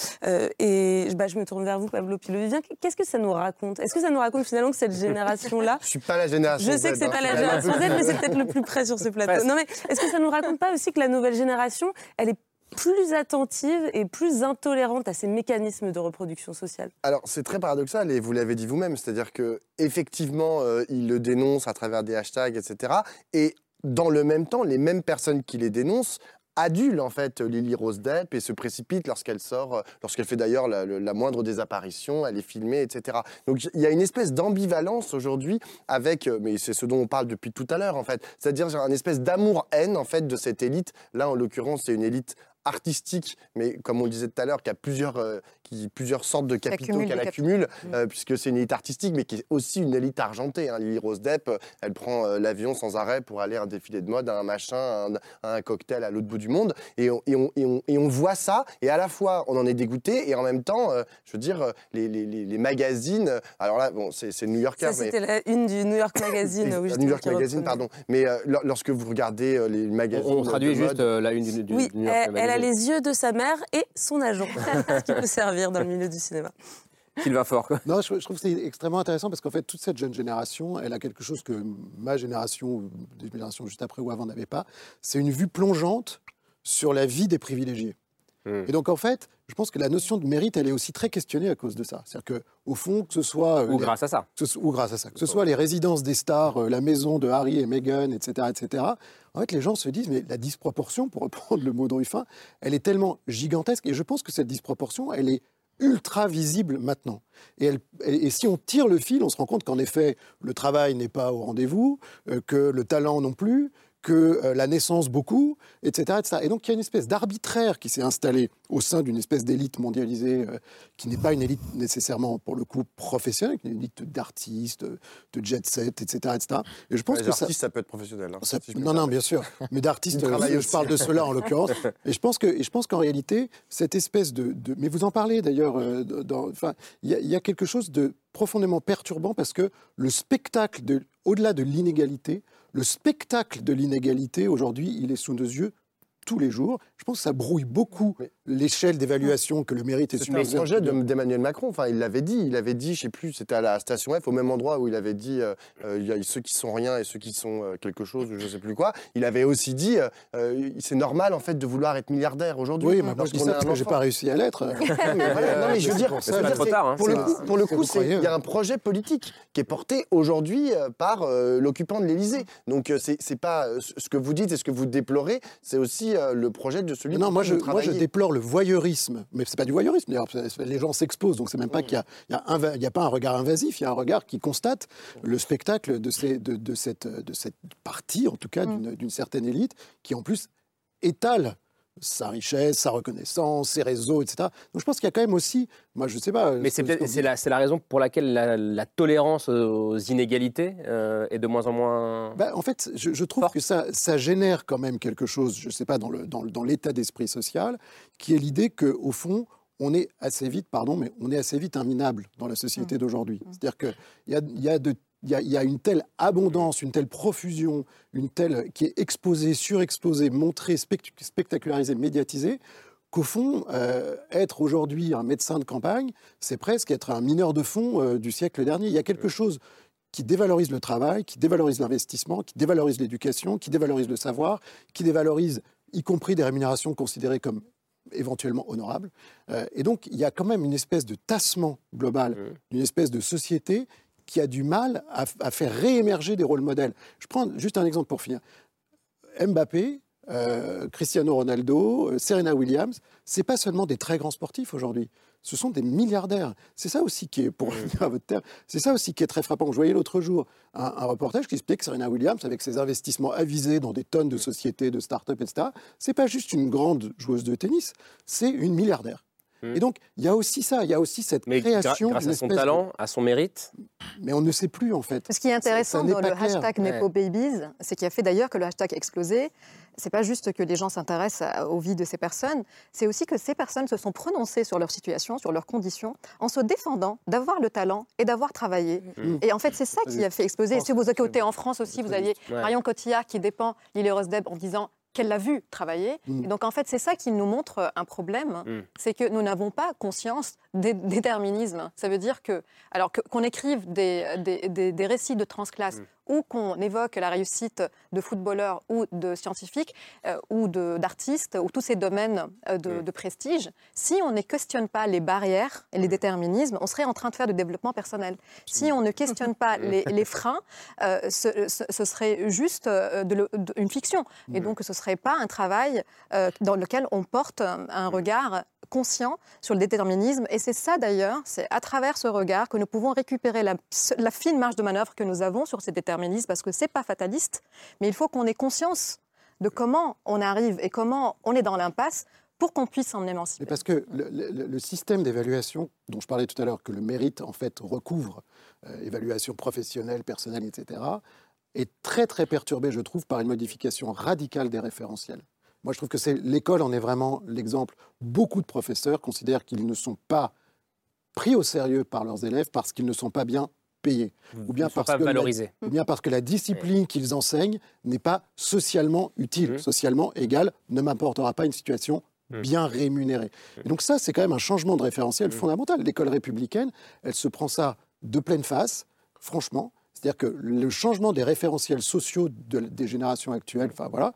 Et bah, je me tourne vers vous, Pablo Pilovivien. Qu'est-ce que ça nous raconte? Est-ce que ça nous raconte finalement que cette génération-là... je suis pas la je sais que c'est pas la génération Z, mais c'est peut-être le plus près sur ce plateau. Non, mais est-ce que ça nous raconte pas aussi que la nouvelle génération, elle est plus attentive et plus intolérante à ces mécanismes de reproduction sociale? Alors c'est très paradoxal et vous l'avez dit vous-même, c'est-à-dire que effectivement euh, ils le dénoncent à travers des hashtags, etc. Et dans le même temps, les mêmes personnes qui les dénoncent adule en fait Lily Rose Depp et se précipite lorsqu'elle sort, euh, lorsqu'elle fait d'ailleurs la, moindre des apparitions, elle est filmée, etc. Donc il y a une espèce d'ambivalence aujourd'hui avec, euh, mais c'est ce dont on parle depuis tout à l'heure en fait, c'est-à-dire une espèce d'amour-haine en fait de cette élite. Là en l'occurrence c'est une élite artistique, mais comme on le disait tout à l'heure, qui a plusieurs, euh, qui, plusieurs sortes de capitaux qu'elle accumule, euh, puisque c'est une élite artistique, mais qui est aussi une élite argentée. Hein. Lily Rose Depp, elle prend euh, l'avion sans arrêt pour aller à un défilé de mode, à un machin, à un, cocktail à l'autre bout du monde. Et on, et, on, et, on, voit ça, et à la fois on en est dégoûté, et en même temps, je veux dire, les, les, les, magazines, alors là, bon, c'est New Yorker. Ça, c'était la une du New York Magazine. oui, New York Magazine, pardon. Mais lorsque vous regardez les magazines. On, traduit juste la une du, du New York Magazine les yeux de sa mère et son agent, ce qui peut servir dans le milieu du cinéma. Qu'il va fort. Quoi. Non, je, trouve que c'est extrêmement intéressant parce qu'en fait, toute cette jeune génération, elle a quelque chose que ma génération, ou des générations juste après ou avant n'avaient pas. C'est une vue plongeante sur la vie des privilégiés. Et donc, en fait, je pense que la notion de mérite, elle est aussi très questionnée à cause de ça. C'est-à-dire qu'au fond, que ce soit. euh, Ou les- grâce à ça. ce- ou grâce à ça. Que ce soit les résidences des stars, euh, la maison de Harry et Meghan, etc., etc. En fait, les gens se disent, mais la disproportion, pour reprendre le mot de Ruffin, elle est tellement gigantesque. Et je pense que cette disproportion, elle est ultra visible maintenant. Et, elle- et- et si on tire le fil, on se rend compte qu'en effet, le travail n'est pas au rendez-vous, euh, que le talent non plus, que euh, la naissance beaucoup, etc., etc. Et donc il y a une espèce d'arbitraire qui s'est installé au sein d'une espèce d'élite mondialisée euh, qui n'est pas une élite nécessairement, pour le coup, professionnelle, qui est une élite d'artistes, de jet set, etc., etc. Et je pense Les que ça, artistes, ça peut être professionnel. hein, ça- si non, non, bien sûr. Mais d'artistes, euh, je parle de cela en l'occurrence. Et je pense que, et je pense qu'en réalité, cette espèce de, de- mais vous en parlez d'ailleurs. euh, dans- Enfin, il y, y a quelque chose de profondément perturbant parce que le spectacle de, au-delà de l'inégalité, le spectacle de l'inégalité aujourd'hui, il est sous nos yeux tous les jours. Je pense que ça brouille beaucoup l'échelle d'évaluation que le mérite est C'était un projet de- d'Emmanuel Macron. Enfin, il l'avait dit. Il avait dit, je sais plus, c'était à la station F, au même endroit où il avait dit, euh, euh, il y a ceux qui sont rien et ceux qui sont euh, quelque chose, je sais plus quoi. Il avait aussi dit, euh, c'est normal en fait de vouloir être milliardaire aujourd'hui. Oui, mais moi je dis ça parce que j'ai pas réussi à l'être. Mais voilà, non, mais je veux dire, C'est dire, trop c'est- tard, hein, pour le c'est- coup, pour le c'est- coup, vous c'est- croyez, il y a un projet politique qui est porté aujourd'hui par euh, l'occupant de l'Élysée. Donc euh, c'est c'est pas ce que vous dites et ce que vous déplorez, c'est aussi euh, le projet de celui Non, moi je, moi je déplore le voyeurisme, mais c'est pas du voyeurisme. D'ailleurs, les gens s'exposent, donc c'est même pas qu'il y a, il y y a pas un regard invasif, il y a un regard qui constate le spectacle de, ces, de, de cette, de cette partie, en tout cas d'une d'une certaine élite, qui en plus étale sa richesse, sa reconnaissance, ses réseaux, etc. Donc je pense qu'il y a quand même aussi, moi je sais pas. Mais ce c'est ce la, c'est la raison pour laquelle la, la tolérance aux inégalités euh, est de moins en moins. Bah, en fait, je, je trouve que ça, ça génère quand même quelque chose, je ne sais pas, dans le- dans le- dans l'état d'esprit social, qui est l'idée qu'au fond, on est assez vite, pardon, mais on est assez vite un minable dans la société d'aujourd'hui. C'est-à-dire qu'il y a, il y, a de- il y, a, il y a une telle abondance, une telle profusion, une telle qui est exposée, surexposée, montrée, spect- spectacularisée, médiatisée, qu'au fond, euh, être aujourd'hui un médecin de campagne, c'est presque être un mineur de fond euh, du siècle dernier. Il y a quelque chose qui dévalorise le travail, qui dévalorise l'investissement, qui dévalorise l'éducation, qui dévalorise le savoir, qui dévalorise y compris des rémunérations considérées comme éventuellement honorables. Euh, et donc, il y a quand même une espèce de tassement global, une espèce de société qui a du mal à, à faire réémerger des rôles modèles. Je prends juste un exemple pour finir. Mbappé, euh, Cristiano Ronaldo, euh, Serena Williams, c'est pas seulement des très grands sportifs aujourd'hui, ce sont des milliardaires. C'est ça aussi qui est, pour revenir à votre terme, c'est ça aussi qui est très frappant. Je voyais l'autre jour un, un reportage qui expliquait que Serena Williams, avec ses investissements avisés dans des tonnes de sociétés, de start-up, etc., c'est pas juste une grande joueuse de tennis, c'est une milliardaire. Et donc, il y a aussi ça, il y a aussi cette Mais création grâce à son de- talent, à son mérite. Mais on ne sait plus, en fait. Ce qui est intéressant ça dans le clair. hashtag Nepo Babies, c'est qui a fait d'ailleurs que le hashtag a explosé. C'est pas juste que les gens s'intéressent aux vies de ces personnes, c'est aussi que ces personnes se sont prononcées sur leur situation, sur leurs conditions, en se défendant d'avoir le talent et d'avoir travaillé. Mm. Et en fait, c'est ça qui a fait exploser. Et si vous écoutez en France aussi, vous aviez Ouais. Marion Cotillard qui dépend l'île Heureuse d'Eb en disant qu'elle l'a vu travailler. Mm. Et donc en fait, c'est ça qui nous montre un problème, Mm. c'est que nous n'avons pas conscience des déterminismes. Ça veut dire que, alors qu'on écrive des, des- des- des récits de transclasse Mm. Ou qu'on évoque la réussite de footballeurs ou de scientifiques euh, ou d'artistes ou tous ces domaines euh, de, de prestige, si on ne questionne pas les barrières et les déterminismes, on serait en train de faire du développement personnel. Si on ne questionne pas les, les freins, euh, ce, ce- ce serait juste euh, de le- de- une fiction. Et donc, ce ne serait pas un travail dans lequel on porte un, un regard conscient sur le déterminisme. Et c'est ça d'ailleurs, c'est à travers ce regard que nous pouvons récupérer la, fine marge de manœuvre que nous avons sur ces déterminismes, parce que ce n'est pas fataliste, mais il faut qu'on ait conscience de comment on arrive et comment on est dans l'impasse pour qu'on puisse s'en émanciper. Parce que le système d'évaluation dont je parlais tout à l'heure, que le mérite en fait recouvre, euh, évaluation professionnelle, personnelle, etc., est très très perturbé, je trouve, par une modification radicale des référentiels. Moi, je trouve que c'est l'école en est vraiment l'exemple. Beaucoup de professeurs considèrent qu'ils ne sont pas pris au sérieux par leurs élèves parce qu'ils ne sont pas bien payés, ou bien ne sont parce pas que la- valorisés. ou bien parce que la discipline qu'ils enseignent n'est pas socialement utile, socialement égale, ne m'apportera pas une situation bien rémunérée. Et donc ça, c'est quand même un changement de référentiel fondamental. L'école républicaine, elle se prend ça de pleine face, franchement. C'est-à-dire que le changement des référentiels sociaux de- des générations actuelles, enfin voilà,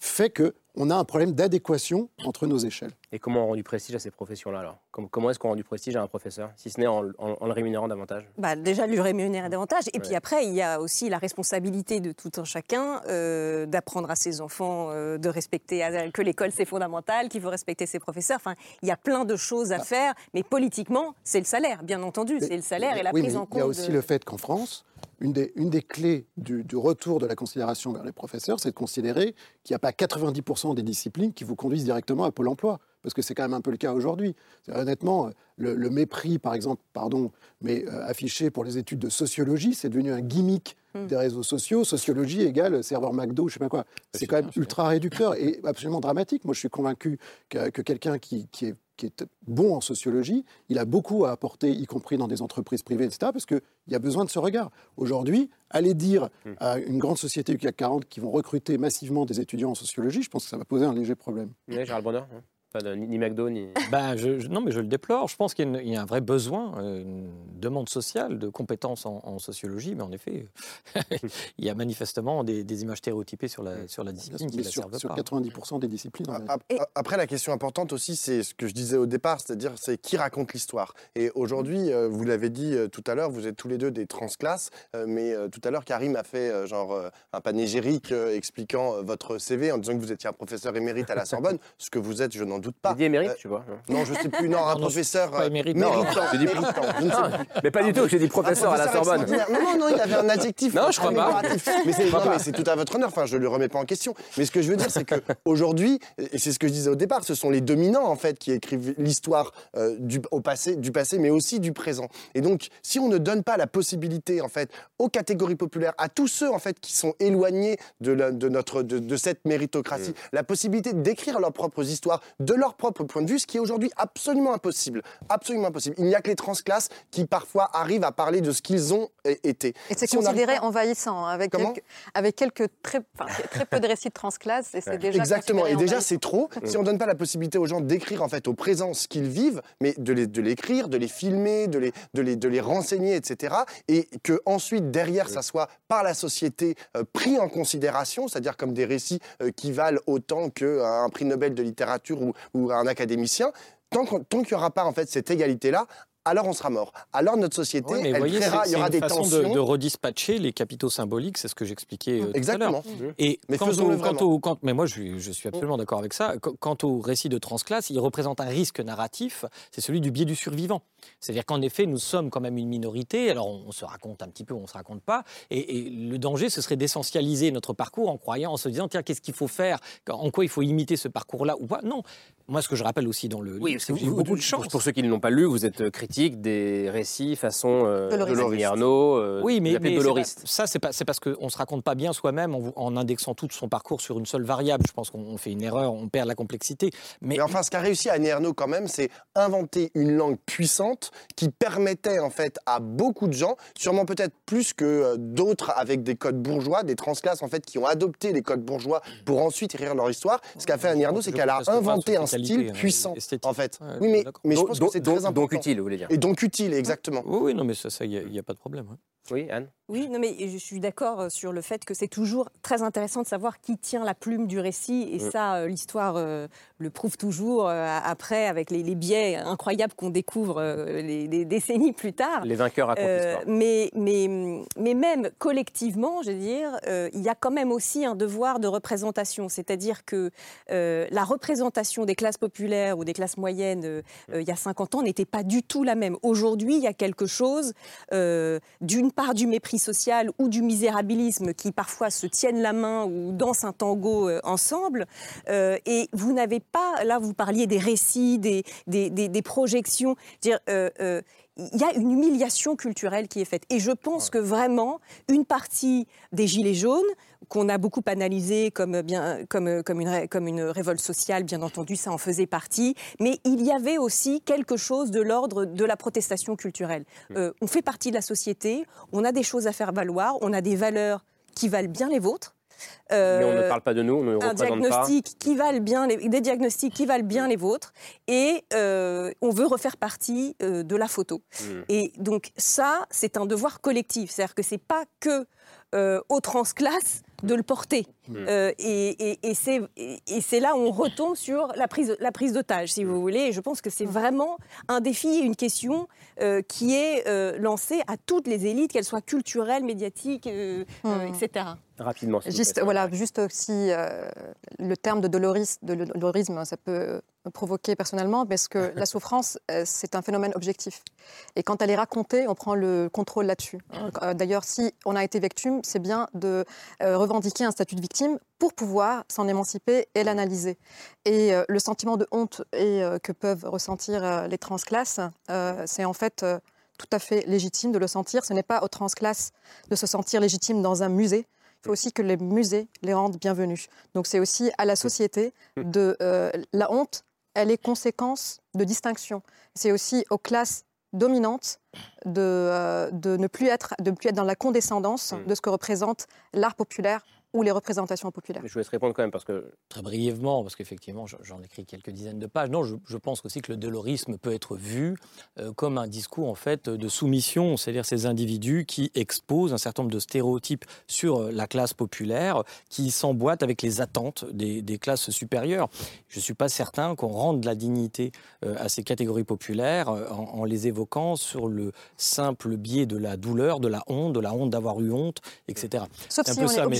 fait que on a un problème d'adéquation entre nos échelles. Et comment on rend du prestige à ces professions-là alors? Com- Comment est-ce qu'on rend du prestige à un professeur, si ce n'est en, en- en le rémunérant davantage? Bah, déjà, lui rémunérer davantage. Et puis après, il y a aussi la responsabilité de tout un chacun euh, d'apprendre à ses enfants euh, de respecter, à- que l'école c'est fondamental, qu'il faut respecter ses professeurs. Enfin, il y a plein de choses à faire. Mais politiquement, c'est le salaire, bien entendu. C'est le salaire et la oui, prise en compte. Il y a aussi de- le fait qu'en France, une des, une des clés du, du retour de la considération vers les professeurs, c'est de considérer qu'il n'y a pas 90% des disciplines qui vous conduisent directement à Pôle emploi. Parce que c'est quand même un peu le cas aujourd'hui. Honnêtement, le, le mépris, par exemple, pardon, mais euh, affiché pour les études de sociologie, c'est devenu un gimmick Hmm. des réseaux sociaux. Sociologie égale serveur McDo, je sais pas quoi. C'est quand même ultra réducteur et absolument dramatique. Moi, je suis convaincu que, que quelqu'un qui, qui est qui est bon en sociologie, il a beaucoup à apporter, y compris dans des entreprises privées, etc., parce qu'il y a besoin de ce regard. Aujourd'hui, aller dire à une grande société du CAC 40 qui vont recruter massivement des étudiants en sociologie, je pense que ça va poser un léger problème. Oui, Gérald Bronner hein Pas de- ni, McDo, ni. Ben, je, je- non, mais je le déplore. Je pense qu'il y, a y un vrai besoin, euh, une demande sociale de compétences en, en sociologie, mais en effet, il y a manifestement des, des images stéréotypées sur la, sur la discipline qui la sur, servent sur pas. 90% des disciplines. a- Après, la question importante aussi, c'est ce que je disais au départ, c'est-à-dire c'est qui raconte l'histoire. Et aujourd'hui, euh, vous l'avez dit euh, tout à l'heure, vous êtes tous les deux des transclasses, euh, mais euh, tout à l'heure, Karim a fait euh, genre euh, un panégyrique euh, expliquant euh, votre CV en disant que vous étiez un professeur émérite à la Sorbonne, ce que vous êtes, je n'en doute pas. J'ai dit émérite, Euh, tu vois. Non, je sais plus, non, un Non, non, professeur pas euh, émérite, méritant, non. J'ai dit- méritant, je ne sais Ah, plus. mais pas du tout, j'ai dit professeur à la Sorbonne. Non, non, non, il avait un adjectif. Non, je crois pas. Mais c'est Je crois non, pas. mais c'est tout à votre honneur. Enfin, je le remets pas en question. Mais ce que je veux dire, c'est que aujourd'hui, et c'est ce que je disais au départ, ce sont les dominants en fait qui écrivent l'histoire euh, du au passé, du passé, mais aussi du présent. Et donc, si on ne donne pas la possibilité en fait aux catégories populaires, à tous ceux en fait qui sont éloignés de, la- de notre de, de cette méritocratie, la possibilité d'écrire leurs propres histoires, de leur propre point de vue, ce qui est aujourd'hui absolument impossible, absolument impossible. Il n'y a que les transclasses qui parfois arrivent à parler de ce qu'ils ont é- été. Et c'est Si considéré pas- envahissant, hein, avec, Comment quelques, avec quelques très, enfin, très peu de récits de transclasse, et c'est déjà Exactement. Et déjà, c'est trop. Si on donne pas la possibilité aux gens d'écrire en fait au présent ce qu'ils vivent, mais de les de l'écrire, de les filmer, de les de les de les renseigner, etc. Et que ensuite derrière ça soit par la société euh, pris en considération, c'est-à-dire comme des récits euh, qui valent autant qu'un prix Nobel de littérature ou, ou un académicien. Tant qu'il n'y aura pas en fait cette égalité là. Alors on sera mort. Alors notre société, Oui, mais elle vous voyez, créera, il y aura une des façon tensions. de, de redispatcher les capitaux symboliques, c'est ce que j'expliquais euh, tout Exactement. à l'heure. Mhm. Et Mais quant au, quant au- quant- mais moi, je, suis- je suis absolument d'accord avec ça. Qu- Quant au récit de transclasse, il représente un risque narratif, c'est celui du biais du survivant. C'est-à-dire qu'en effet, nous sommes quand même une minorité, alors on, on se raconte un petit peu, on ne se raconte pas, et, et le danger, ce serait d'essentialiser notre parcours en croyant, en se disant, tiens, qu'est-ce qu'il faut faire? En quoi il faut imiter ce parcours-là ou pas? Non. Moi, ce que je rappelle aussi dans le Oui, livre, c'est que j'ai beaucoup de pour- chance. Pour ceux qui ne l'ont pas lu, vous êtes euh, critique des récits façon euh, Doloriste. Denis Arnaud, euh, Oui, mais, doloriste. pas- ça, c'est pas, c'est parce qu'on ne se raconte pas bien soi-même en, indexant tout son parcours sur une seule variable. Je pense qu'on on fait une erreur, on perd la complexité. Mais, Mais enfin, ce qu'a réussi Annie Ernaux quand même, c'est inventer une langue puissante qui permettait en fait à beaucoup de gens, sûrement peut-être plus que euh, d'autres avec des codes bourgeois, des transclasses en fait qui ont adopté les codes bourgeois pour ensuite écrire leur histoire. Ce qu'a fait Annie Ernaux, c'est qu'elle a inventé un style euh, puissant en fait. Ouais, oui, mais, mais je Donc- pense donc- que c'est très donc- important. donc utile, vous voulez dire. Et donc utile, exactement. Oui, oui, non, mais ça, il n'y a, pas de problème. ouais. Oui, Anne Oui, non, mais je suis d'accord euh, sur le fait que c'est toujours très intéressant de savoir qui tient la plume du récit. Et Mm. ça, euh, l'histoire euh, le prouve toujours euh, après, avec les, les biais incroyables qu'on découvre euh, les, des décennies plus tard. Les vainqueurs racontent l'histoire. mais, mais, mais même collectivement, je veux dire, il y a quand même aussi un devoir de représentation. C'est-à-dire que la représentation des classes populaires ou des classes moyennes euh, il y a 50 ans n'était pas du tout la même. Aujourd'hui, il y a quelque chose, d'une part du mépris social ou du misérabilisme qui parfois se tiennent la main ou dansent un tango euh, ensemble. Euh, et vous n'avez pas, là vous parliez des récits, des, projections, il y a une humiliation culturelle qui est faite. Et je pense que vraiment, une partie des Gilets jaunes, qu'on a beaucoup analysé comme, bien, comme, comme, une, comme une révolte sociale, bien entendu, ça en faisait partie, mais il y avait aussi quelque chose de l'ordre de la protestation culturelle. Euh, on fait partie de la société, on a des choses à faire valoir, on a des valeurs qui valent bien les vôtres. Mais on ne Euh, parle pas de nous, on ne un pas. qui valent bien les, des diagnostics qui valent bien les vôtres et euh, on veut refaire partie euh, de la photo. Hmm. Et donc ça, c'est un devoir collectif. C'est-à-dire que c'est pas que euh, aux transclasses de le porter. Euh, et et- et c'est là où on retombe sur la prise, la prise d'otage, si vous voulez. Et je pense que c'est vraiment un défi et une question euh, qui est euh, lancée à toutes les élites, qu'elles soient culturelles, médiatiques, euh, euh, etc. Rapidement. s'il vous Juste, plaît. voilà, juste aussi euh, le terme de, doloris, de dolorisme, ça peut me provoquer personnellement, parce que la souffrance, euh, c'est un phénomène objectif? Et quand elle est racontée, on prend le contrôle là-dessus. Euh, D'ailleurs, si on a été victime, c'est bien de euh, revendiquer un statut de victime pour pouvoir s'en émanciper et l'analyser. Et le sentiment de honte et, que peuvent ressentir les transclasses, c'est en fait tout à fait légitime de le sentir. Ce n'est pas aux transclasses de se sentir légitime dans un musée. Il faut aussi que les musées les rendent bienvenus. Donc c'est aussi à la société de euh, la honte. Elle est conséquence de distinction. C'est aussi aux classes dominantes de, euh, de ne plus être de ne plus être dans la condescendance de ce que représente l'art populaire ou les représentations populaires? Je vous laisse répondre quand même parce que Très brièvement, parce qu'effectivement, j'en- écris quelques dizaines de pages. Non, je, je pense aussi que le dolorisme peut être vu euh, comme un discours en fait de soumission, c'est-à-dire ces individus qui exposent un certain nombre de stéréotypes sur euh, la classe populaire, qui s'emboîtent avec les attentes des, des classes supérieures. Je ne suis pas certain qu'on rende la dignité euh, à ces catégories populaires euh, en, en les évoquant sur le simple biais de la douleur, de la honte, de la honte d'avoir eu honte, etc. Sauf C'est un si peu on est ça, mais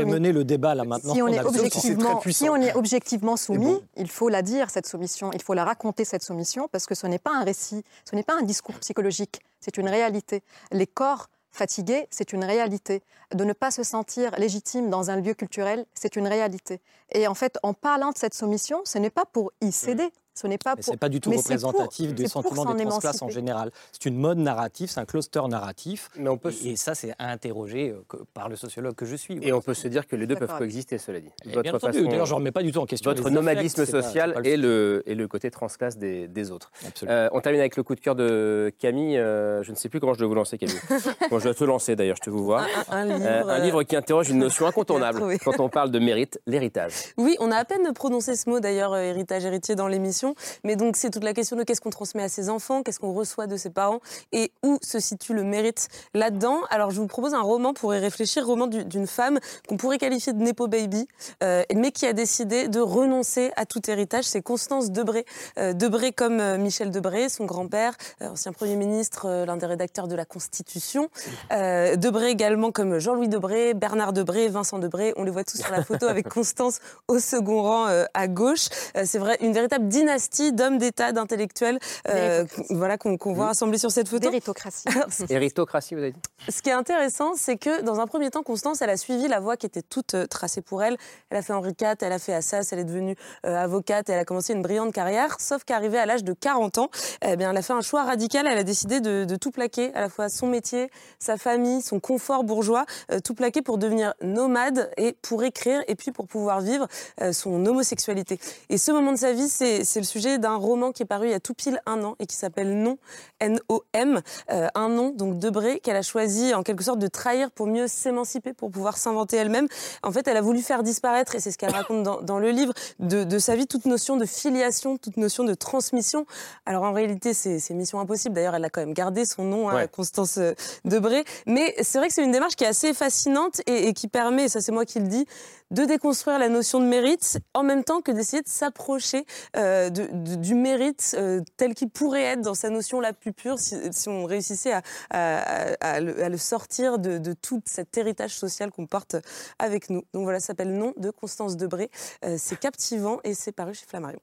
soumis. mener le débat là maintenant. Si on, en est objectivement, si on est objectivement soumis, il faut la dire, cette soumission, il faut la raconter, cette soumission, parce que ce n'est pas un récit, ce n'est pas un discours psychologique, c'est une réalité. Les corps fatigués, c'est une réalité. De ne pas se sentir légitime dans un lieu culturel, c'est une réalité. Et en fait, en parlant de cette soumission, ce n'est pas pour y céder. Ce n'est pas pour. c'est pas du tout mais représentatif des sentiments s'en des transclasses en général. C'est une mode narrative, c'est un cluster narratif. Mais on peut et, et ça, c'est à interroger euh, que- par le sociologue que je suis. Et on peut se dire que les deux peuvent coexister, cela dit. Et bien entendu, d'ailleurs, je ne remets pas du tout en question Votre nomadisme affects, c'est pas- social c'est pas le et, le, et le côté transclasse des, des autres. Euh, on termine avec le coup de cœur de Camille. Euh, je ne sais plus comment je dois vous lancer, Camille. bon, je dois te lancer d'ailleurs, je te vous vois. Un- un livre, Euh, un livre qui interroge une notion incontournable quand on parle de mérite, l'héritage. Oui, on a à peine prononcé ce mot d'ailleurs, héritage héritier dans l'émission. Mais donc c'est toute la question de qu'est-ce qu'on transmet à ses enfants, qu'est-ce qu'on reçoit de ses parents et où se situe le mérite là-dedans. Alors je vous propose un roman pour y réfléchir, roman du- d'une femme qu'on pourrait qualifier de nepo baby, euh, mais qui a décidé de renoncer à tout héritage. C'est Constance Debré. Euh, Debré comme euh, Michel Debré, son grand-père, ancien Premier ministre, l'un des rédacteurs de la Constitution. Debré également comme Jean-Louis Debré, Bernard Debré, Vincent Debré. On les voit tous sur la photo avec Constance au second rang à gauche. C'est vrai, une véritable dynastie d'hommes d'État, d'intellectuels, euh, voilà, qu'on voit rassemblés sur cette photo. Méritocratie. Héritocratie, vous avez dit Ce qui est intéressant, c'est que dans un premier temps, Constance, elle a suivi la voie qui était toute euh, tracée pour elle. Elle a fait Henri IV, elle a fait Assas, elle est devenue euh, avocate et elle a commencé une brillante carrière. Sauf qu'arrivée à l'âge de 40 ans, eh bien, elle a fait un choix radical. Elle a décidé de, de tout plaquer, à la fois son métier, sa famille, son confort bourgeois, euh, tout plaquer pour devenir nomade et pour écrire et puis pour pouvoir vivre euh, son homosexualité. Et ce moment de sa vie, c'est c'est le sujet d'un roman qui est paru il y a tout pile un an et qui s'appelle Non, N-O-M, euh, un nom donc Debré qu'elle a choisi en quelque sorte de trahir pour mieux s'émanciper, pour pouvoir s'inventer elle-même. En fait, elle a voulu faire disparaître, et c'est ce qu'elle raconte dans, dans le livre, de, de sa vie toute notion de filiation, toute notion de transmission. Alors en réalité, c'est mission impossible. D'ailleurs, elle a quand même gardé son nom, hein, Ouais. Constance euh, Debré. Mais c'est vrai que c'est une démarche qui est assez fascinante et, et qui permet, et ça c'est moi qui le dis, de déconstruire la notion de mérite en même temps que d'essayer de s'approcher euh, du mérite euh, tel qu'il pourrait être dans sa notion la plus pure si, on réussissait à le sortir de, de tout cet héritage social qu'on porte avec nous. Donc voilà, ça s'appelle Nom de Constance Debré. Euh, c'est captivant et c'est paru chez Flammarion.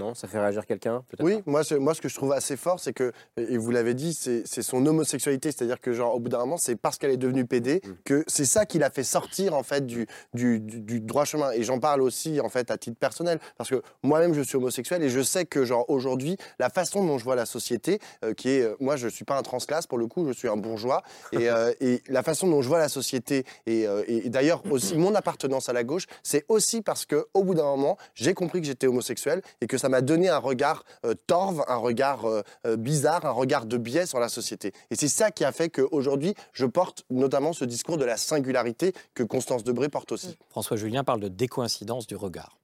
Non, ça fait réagir quelqu'un Oui, moi, ce- moi ce que je trouve assez fort, c'est que, et vous l'avez dit, c'est son homosexualité, c'est-à-dire que genre au bout d'un moment, c'est parce qu'elle est devenue PD Mm. que c'est ça qui l'a fait sortir en fait du, du, droit chemin. Et j'en parle aussi en fait à titre personnel, parce que moi-même je suis homosexuel et je sais que genre aujourd'hui, la façon dont je vois la société, euh, qui est, euh, moi je suis pas un transclasse pour le coup, je suis un bourgeois, et, euh, et la façon dont je vois la société et, euh, et- et d'ailleurs aussi mon appartenance à la gauche, c'est aussi parce que au bout d'un moment, j'ai compris que j'étais homosexuel et que ça m'a donné un regard euh, torve, un regard euh, euh, bizarre, un regard de biais sur la société. Et c'est ça qui a fait qu'aujourd'hui, je porte notamment ce discours de la singularité que Constance Debré porte aussi. François Julien parle de décoïncidence du regard.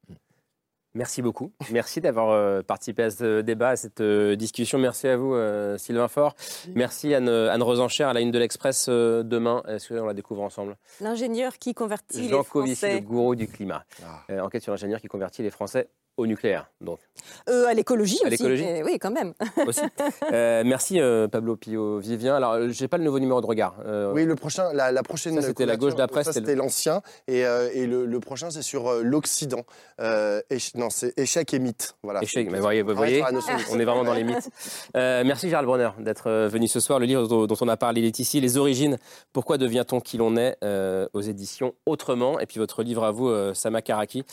Merci beaucoup. Merci d'avoir participé à ce débat, à cette discussion. Merci à vous, Sylvain Faure. Merci Anne, Anne Rosencher à la une de l'Express demain. Est-ce qu'on la découvre ensemble? L'ingénieur qui convertit Jean les Covici, Français le gourou du climat. enquête sur l'ingénieur qui convertit les Français au nucléaire. Donc. Euh, à l'écologie aussi. l'écologie oui, quand même. aussi. Euh, merci euh, Pablo Pio Vivien. Alors, j'ai pas le nouveau numéro de regard. Euh, Oui, le prochain, la, la prochaine. Ça, c'était la gauche d'après, Ça, c'était l'ancien. Et, euh, et le, le prochain, c'est sur euh, l'Occident. Euh, éche- non, c'est échec et mythe. Voilà. Échec, mais voyez, vous voyez, on est vraiment dans les mythes. Euh, merci Gérald Bronner d'être venu ce soir. Le livre dont dont on a parlé il est ici, Les origines, pourquoi devient-on qui l'on est, euh, aux éditions Autrement? Et puis votre livre à vous, euh, Sama Karaki,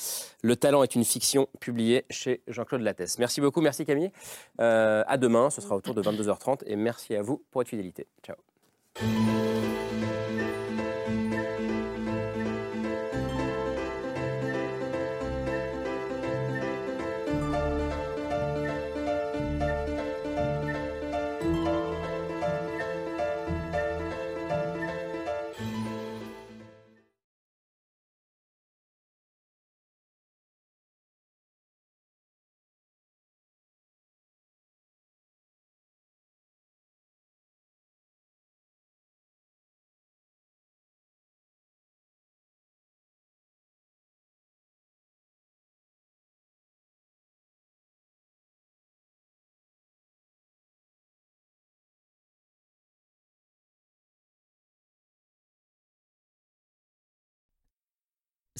Le talent est une fiction, chez Jean-Claude Lattès. Merci beaucoup, merci Camille. Euh, à demain, ce sera autour de 22h30 et merci à vous pour votre fidélité. Ciao.